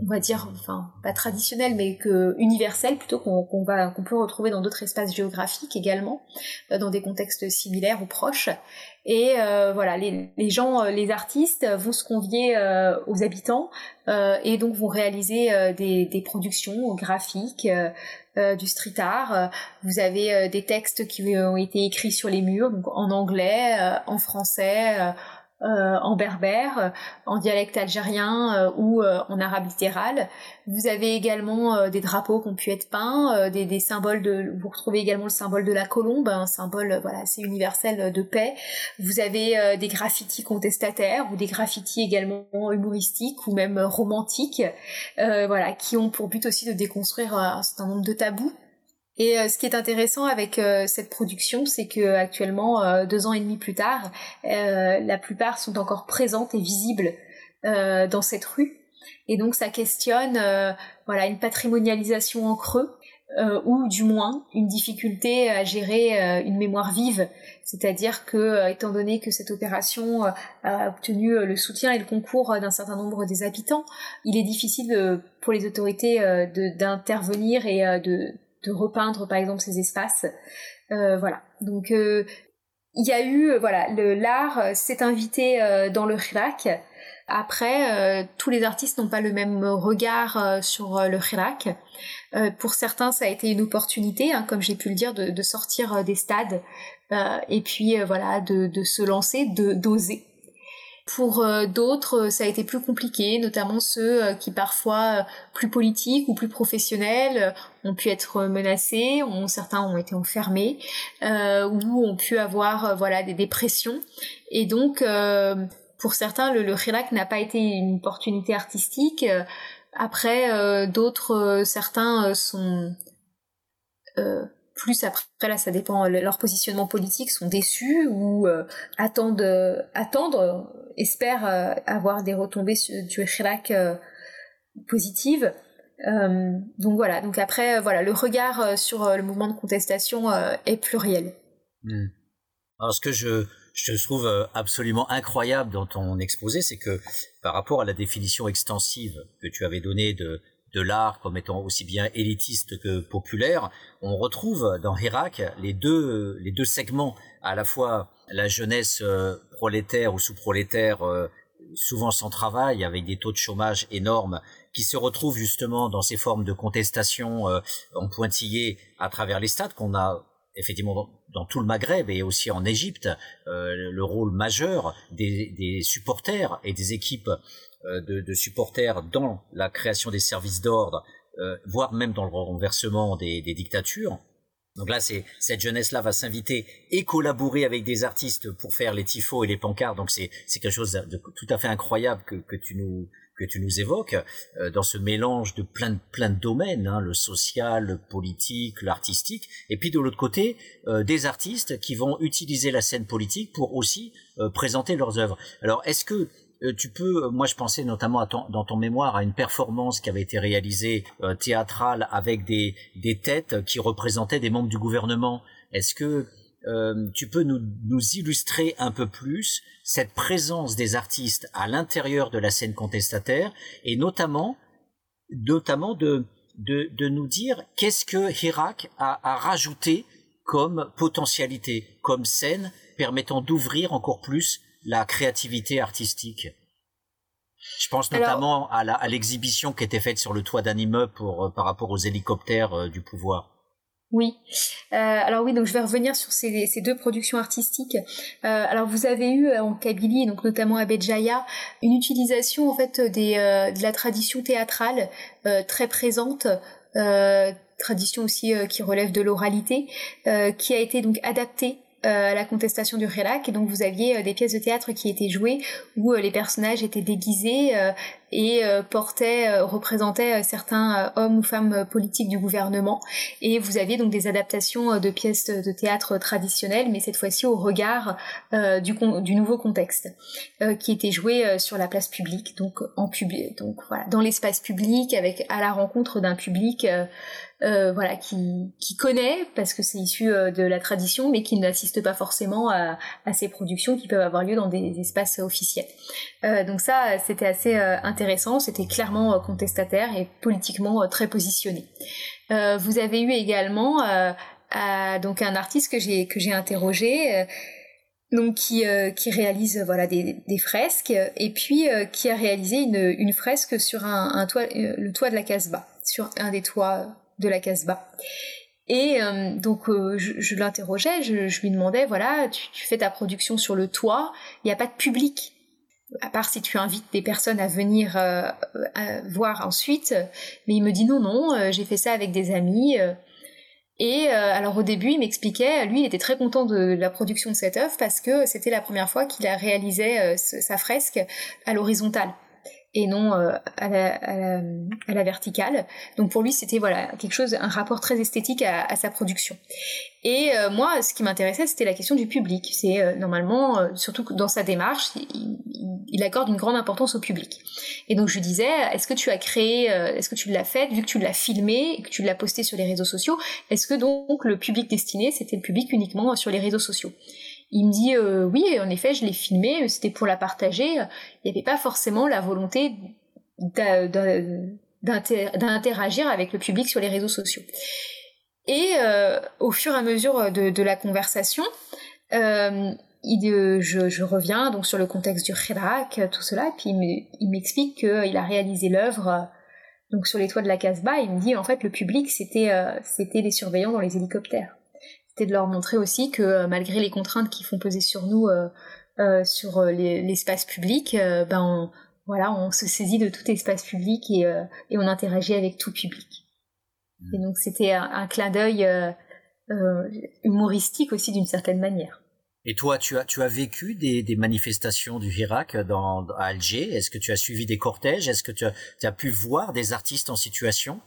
on va dire, enfin pas traditionnel, mais que universel plutôt qu'on peut retrouver dans d'autres espaces géographiques également, euh, dans des contextes similaires ou proches. Et euh, voilà, les, gens, euh, les artistes vont se convier aux habitants et donc vont réaliser des, productions graphiques. Du street art, vous avez des textes qui ont été écrits sur les murs, donc en anglais, en français, euh, en berbère, en dialecte algérien euh, ou euh, en arabe littéral. Vous avez également des drapeaux qui ont pu être peints, des, symboles de. Vous retrouvez également le symbole de la colombe, un symbole voilà assez universel de paix. Vous avez des graffitis contestataires ou des graffitis également humoristiques ou même romantiques, voilà, qui ont pour but aussi de déconstruire un certain nombre de tabous et euh, ce qui est intéressant avec euh, cette production, c'est que actuellement, euh, deux ans et demi plus tard, la plupart sont encore présentes et visibles dans cette rue. Et donc ça questionne voilà une patrimonialisation en creux ou du moins une difficulté à gérer une mémoire vive. C'est-à-dire que, étant donné que cette opération a obtenu le soutien et le concours d'un certain nombre des habitants, il est difficile pour les autorités d'intervenir et de de repeindre par exemple ces espaces. Euh, voilà. Donc euh, il y a eu euh, voilà le l'art s'est invité dans le Hirak. Après, tous les artistes n'ont pas le même regard sur le Hirak. pour certains, ça a été une opportunité, hein, comme j'ai pu le dire, de, de sortir des stades et puis voilà de, de se lancer, de d'oser. Pour euh, d'autres, ça a été plus compliqué, notamment ceux euh, qui parfois euh, plus politiques ou plus professionnels ont pu être menacés, certains ont été enfermés ou ont pu avoir voilà des dépressions. Et donc, pour certains, le, le n'a pas été une opportunité artistique. Après, d'autres, certains sont plus après là ça dépend leur positionnement politique sont déçus ou attendent attendre espère euh, avoir des retombées du Chirac euh, positives. Euh, donc voilà, donc après, voilà, le regard sur le mouvement de contestation est pluriel. Hmm. Alors ce que je, je trouve absolument incroyable dans ton exposé, c'est que par rapport à la définition extensive que tu avais donnée de, de l'art comme étant aussi bien élitiste que populaire, on retrouve dans Hirak les deux, les deux segments, à la fois la jeunesse prolétaires ou sous-prolétaires euh, souvent sans travail, avec des taux de chômage énormes, qui se retrouvent justement dans ces formes de contestation euh, en pointillé à travers les stades qu'on a effectivement dans, tout le Maghreb et aussi en Égypte, euh, le rôle majeur des, supporters et des équipes de, supporters dans la création des services d'ordre, voire même dans le renversement des dictatures. Donc là, c'est cette jeunesse-là va s'inviter et collaborer avec des artistes pour faire les tifos et les pancartes. Donc c'est quelque chose de tout à fait incroyable que, que tu nous que tu nous évoques euh, dans ce mélange de plein de plein de domaines, hein, le social, le politique, l'artistique, et puis de l'autre côté euh, des artistes qui vont utiliser la scène politique pour aussi euh, présenter leurs œuvres. Alors est-ce que tu peux, euh, moi je pensais notamment dans ton mémoire à une performance qui avait été réalisée euh, théâtrale avec des, des têtes qui représentaient des membres du gouvernement. Est-ce que tu peux nous, nous illustrer un peu plus cette présence des artistes à l'intérieur de la scène contestataire et notamment, notamment de, de, de nous dire qu'est-ce que Hirak a, a rajouté comme potentialité, comme scène permettant d'ouvrir encore plus la créativité artistique je pense notamment à l'exhibition qui était faite sur le toit d'un immeuble pour, euh, par rapport aux hélicoptères euh, du pouvoir. Oui. Euh, alors oui, donc je vais revenir sur ces, ces deux productions artistiques. Euh, alors vous avez eu en Kabylie, donc notamment à Béjaïa, une utilisation en fait des, de la tradition théâtrale très présente, tradition aussi qui relève de l'oralité, qui a été donc adaptée euh, la contestation du Hirak et donc vous aviez euh, des pièces de théâtre qui étaient jouées où euh, les personnages étaient déguisés et portaient, représentaient certains hommes ou femmes politiques du gouvernement. Et vous aviez donc des adaptations de pièces de théâtre traditionnelles mais cette fois-ci au regard du, nouveau contexte qui étaient jouées sur la place publique donc en public donc voilà dans l'espace public avec à la rencontre d'un public euh, voilà, qui, qui connaît parce que c'est issu euh, de la tradition, mais qui n'assiste pas forcément à, à, ces productions qui peuvent avoir lieu dans des espaces officiels. Euh, donc ça, c'était assez euh, intéressant, c'était clairement contestataire et politiquement très positionné. vous avez eu également donc un artiste que j'ai que j'ai interrogé donc qui, qui réalise voilà des, des, fresques et puis qui a réalisé une, une fresque sur un, un toit le toit de la Casbah sur un des toits de la Casbah. Et euh, donc euh, je, l'interrogeais, je, lui demandais, voilà, tu, fais ta production sur le toit, il n'y a pas de public, à part si tu invites des personnes à venir euh, voir ensuite. Mais il me dit non, non, j'ai fait ça avec des amis. et alors au début, il m'expliquait, lui, il était très content de, la production de cette œuvre parce que c'était la première fois qu'il a réalisé sa fresque à l'horizontale et non euh, à, la, verticale. Donc pour lui, c'était voilà quelque chose, un rapport très esthétique à, sa production. Et euh, moi, ce qui m'intéressait, c'était la question du public. C'est euh, normalement, surtout dans sa démarche, il, accorde une grande importance au public. Et donc je lui disais, est-ce que tu as créé, est-ce que tu l'as fait, vu que tu l'as filmé que tu l'as posté sur les réseaux sociaux, est-ce que donc le public destiné, c'était le public uniquement sur les réseaux sociaux? Il me dit euh, oui, en effet, je l'ai filmé, c'était pour la partager. Il n'y avait pas forcément la volonté d'interagir avec le public sur les réseaux sociaux. Et euh, au fur et à mesure de, la conversation, euh, je, reviens donc sur le contexte du Hirak, tout cela, puis il m'explique qu'il a réalisé l'œuvre sur les toits de la Casbah. Il me dit en fait le public c'était les surveillants dans les hélicoptères de leur montrer aussi que euh, malgré les contraintes qui font peser sur nous euh, euh, sur l'espace public, ben on, voilà, on se saisit de tout espace public et, et on interagit avec tout public. Mmh. Et donc c'était un, clin d'œil humoristique aussi d'une certaine manière. Et toi, tu as, tu as vécu des, des manifestations du Irak dans, à Alger? Est-ce que tu as suivi des cortèges? Est-ce que tu as, tu as, pu voir des artistes en situation?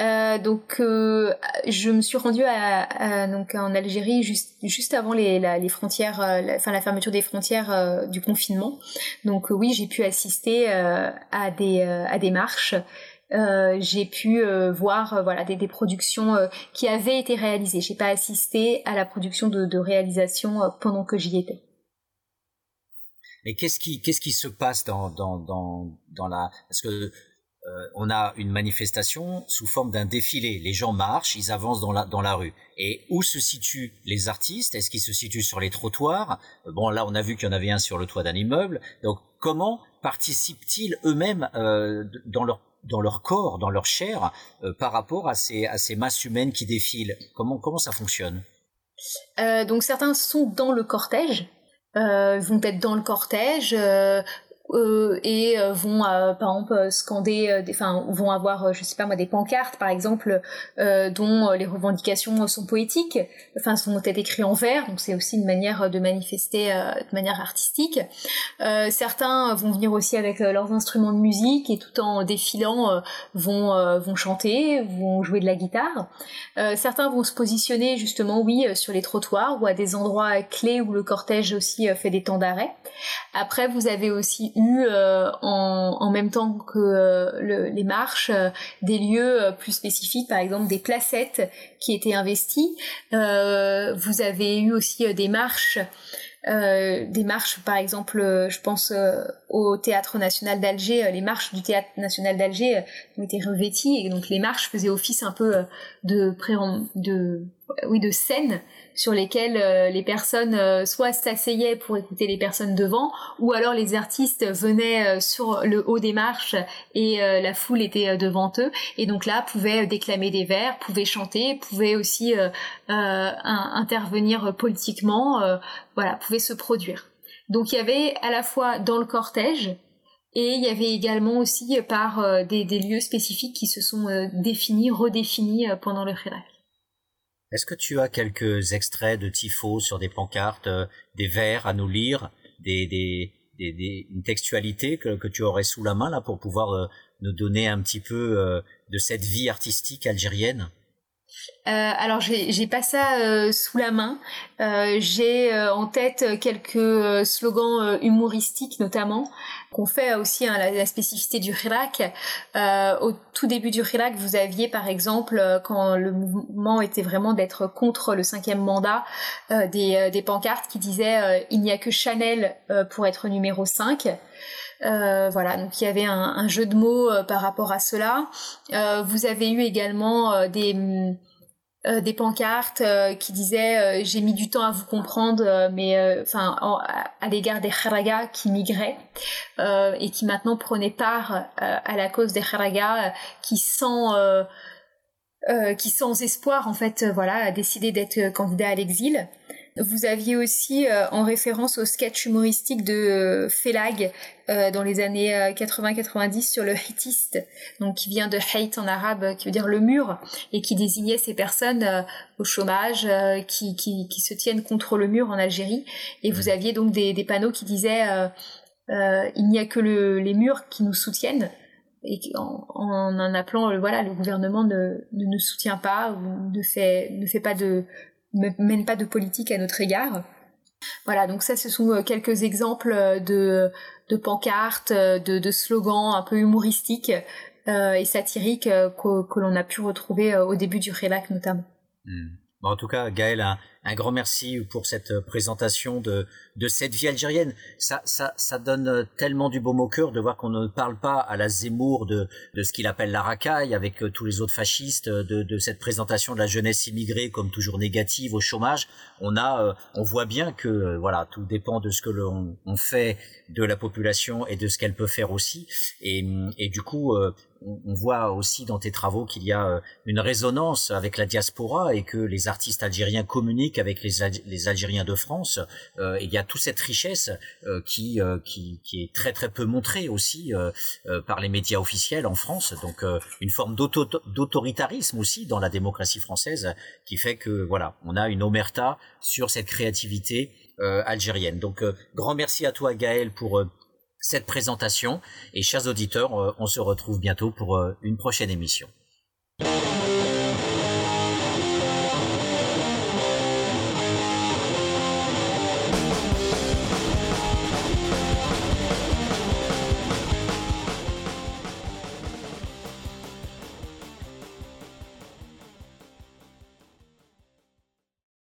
Euh, donc, euh, je me suis rendue à, donc en Algérie juste juste avant les, les frontières, euh, la, enfin la fermeture des frontières du confinement. Donc oui, j'ai pu assister à des à des marches. j'ai pu voir voilà des, des productions qui avaient été réalisées. J'ai pas assisté à la production de, de réalisation pendant que j'y étais. Et qu'est-ce qui qu'est-ce qui se passe dans dans dans dans la parce que euh, on a une manifestation sous forme d'un défilé. Les gens marchent, ils avancent dans la, dans la rue. Et où se situent les artistes? Est-ce qu'ils se situent sur les trottoirs? Euh, Bon, là, on a vu qu'il y en avait un sur le toit d'un immeuble. Donc, comment participent-ils eux-mêmes euh, dans leur dans leur corps, dans leur chair, par rapport à ces, à ces masses humaines qui défilent? Comment, comment ça fonctionne? Donc certains sont dans le cortège, vont être dans le cortège, euh, et euh, vont euh, par exemple scander enfin vont avoir je sais pas moi des pancartes par exemple dont les revendications sont poétiques enfin sont peut-être écrites en vers donc c'est aussi une manière de manifester de manière artistique. Certains vont venir aussi avec leurs instruments de musique et tout en défilant vont vont chanter vont jouer de la guitare. Certains vont se positionner justement oui sur les trottoirs ou à des endroits clés où le cortège aussi fait des temps d'arrêt après vous avez aussi euh, en, même temps que euh, les marches euh, des lieux plus spécifiques, par exemple des placettes qui étaient investies. vous avez eu aussi des marches. des marches, par exemple, je pense au Théâtre National d'Alger, les marches du Théâtre National d'Alger ont été revêties et donc les marches faisaient office un peu de, pré de oui, de scènes sur lesquelles euh, les personnes euh, soit s'asseyaient pour écouter les personnes devant, ou alors les artistes venaient sur le haut des marches et la foule était devant eux, et donc là pouvaient déclamer des vers, pouvaient chanter, pouvaient aussi intervenir politiquement, voilà, pouvaient se produire. Donc il y avait à la fois dans le cortège et il y avait également aussi par des, lieux spécifiques qui se sont définis, redéfinis pendant le Hirak. Est-ce que tu as quelques extraits de Tifo sur des pancartes, euh, des vers à nous lire, des, des, des, une textualité que, que, tu aurais sous la main là pour pouvoir euh, nous donner un petit peu euh, de cette vie artistique algérienne? Euh, alors j'ai pas ça euh, sous la main. Euh, j'ai en tête quelques slogans humoristiques notamment qu'on fait aussi hein, la, spécificité du Hirak. au tout début du Hirak, vous aviez par exemple quand le mouvement était vraiment d'être contre le cinquième mandat des, des pancartes qui disaient il n'y a que Chanel pour être numéro 5. Voilà, donc il y avait un, un jeu de mots par rapport à cela. vous avez eu également des euh, des pancartes euh, qui disaient euh, j'ai mis du temps à vous comprendre mais enfin à, l'égard des kharagas qui migraient et qui maintenant prenaient part à la cause des kharagas qui sans qui sans espoir en fait voilà a décidé d'être candidat à l'exil vous aviez aussi, euh, en référence au sketch humoristique de euh, Felag euh, dans les années 80-90 sur le hittiste, donc qui vient de hate en arabe, qui veut dire le mur, et qui désignait ces personnes au chômage qui, qui, qui, se tiennent contre le mur en Algérie. Et vous aviez donc des, des panneaux qui disaient il n'y a que le, les murs qui nous soutiennent et en, en, appelant voilà le gouvernement ne, ne nous soutient pas ou ne fait ne fait pas de mène pas de politique à notre égard. Voilà, donc ça, ce sont euh, quelques exemples euh, de, de pancartes, euh, de, slogans un peu humoristiques et satiriques que, l'on a pu retrouver au début du Relac notamment. Hmm. en tout cas, Gaël, un, un grand merci pour cette présentation de, de cette vie algérienne. Ça, ça, ça donne tellement du baume au cœur de voir qu'on ne parle pas à la Zemmour de, de ce qu'il appelle la racaille avec euh, tous les autres fascistes, de, de cette présentation de la jeunesse immigrée comme toujours négative au chômage. On a, euh, on voit bien que euh, voilà, tout dépend de ce que l'on on fait de la population et de ce qu'elle peut faire aussi. Et, et du coup, on voit aussi dans tes travaux qu'il y a une résonance avec la diaspora et que les artistes algériens communiquent avec les, Algériens de France. Euh, il y a toute cette richesse euh, qui, euh, qui est très très peu montrée aussi par les médias officiels en France. Donc une forme d'autoritarisme aussi dans la démocratie française qui fait que voilà, on a une omerta sur cette créativité algérienne. Donc grand merci à toi Gaël pour cette présentation et chers auditeurs, on se retrouve bientôt pour une prochaine émission.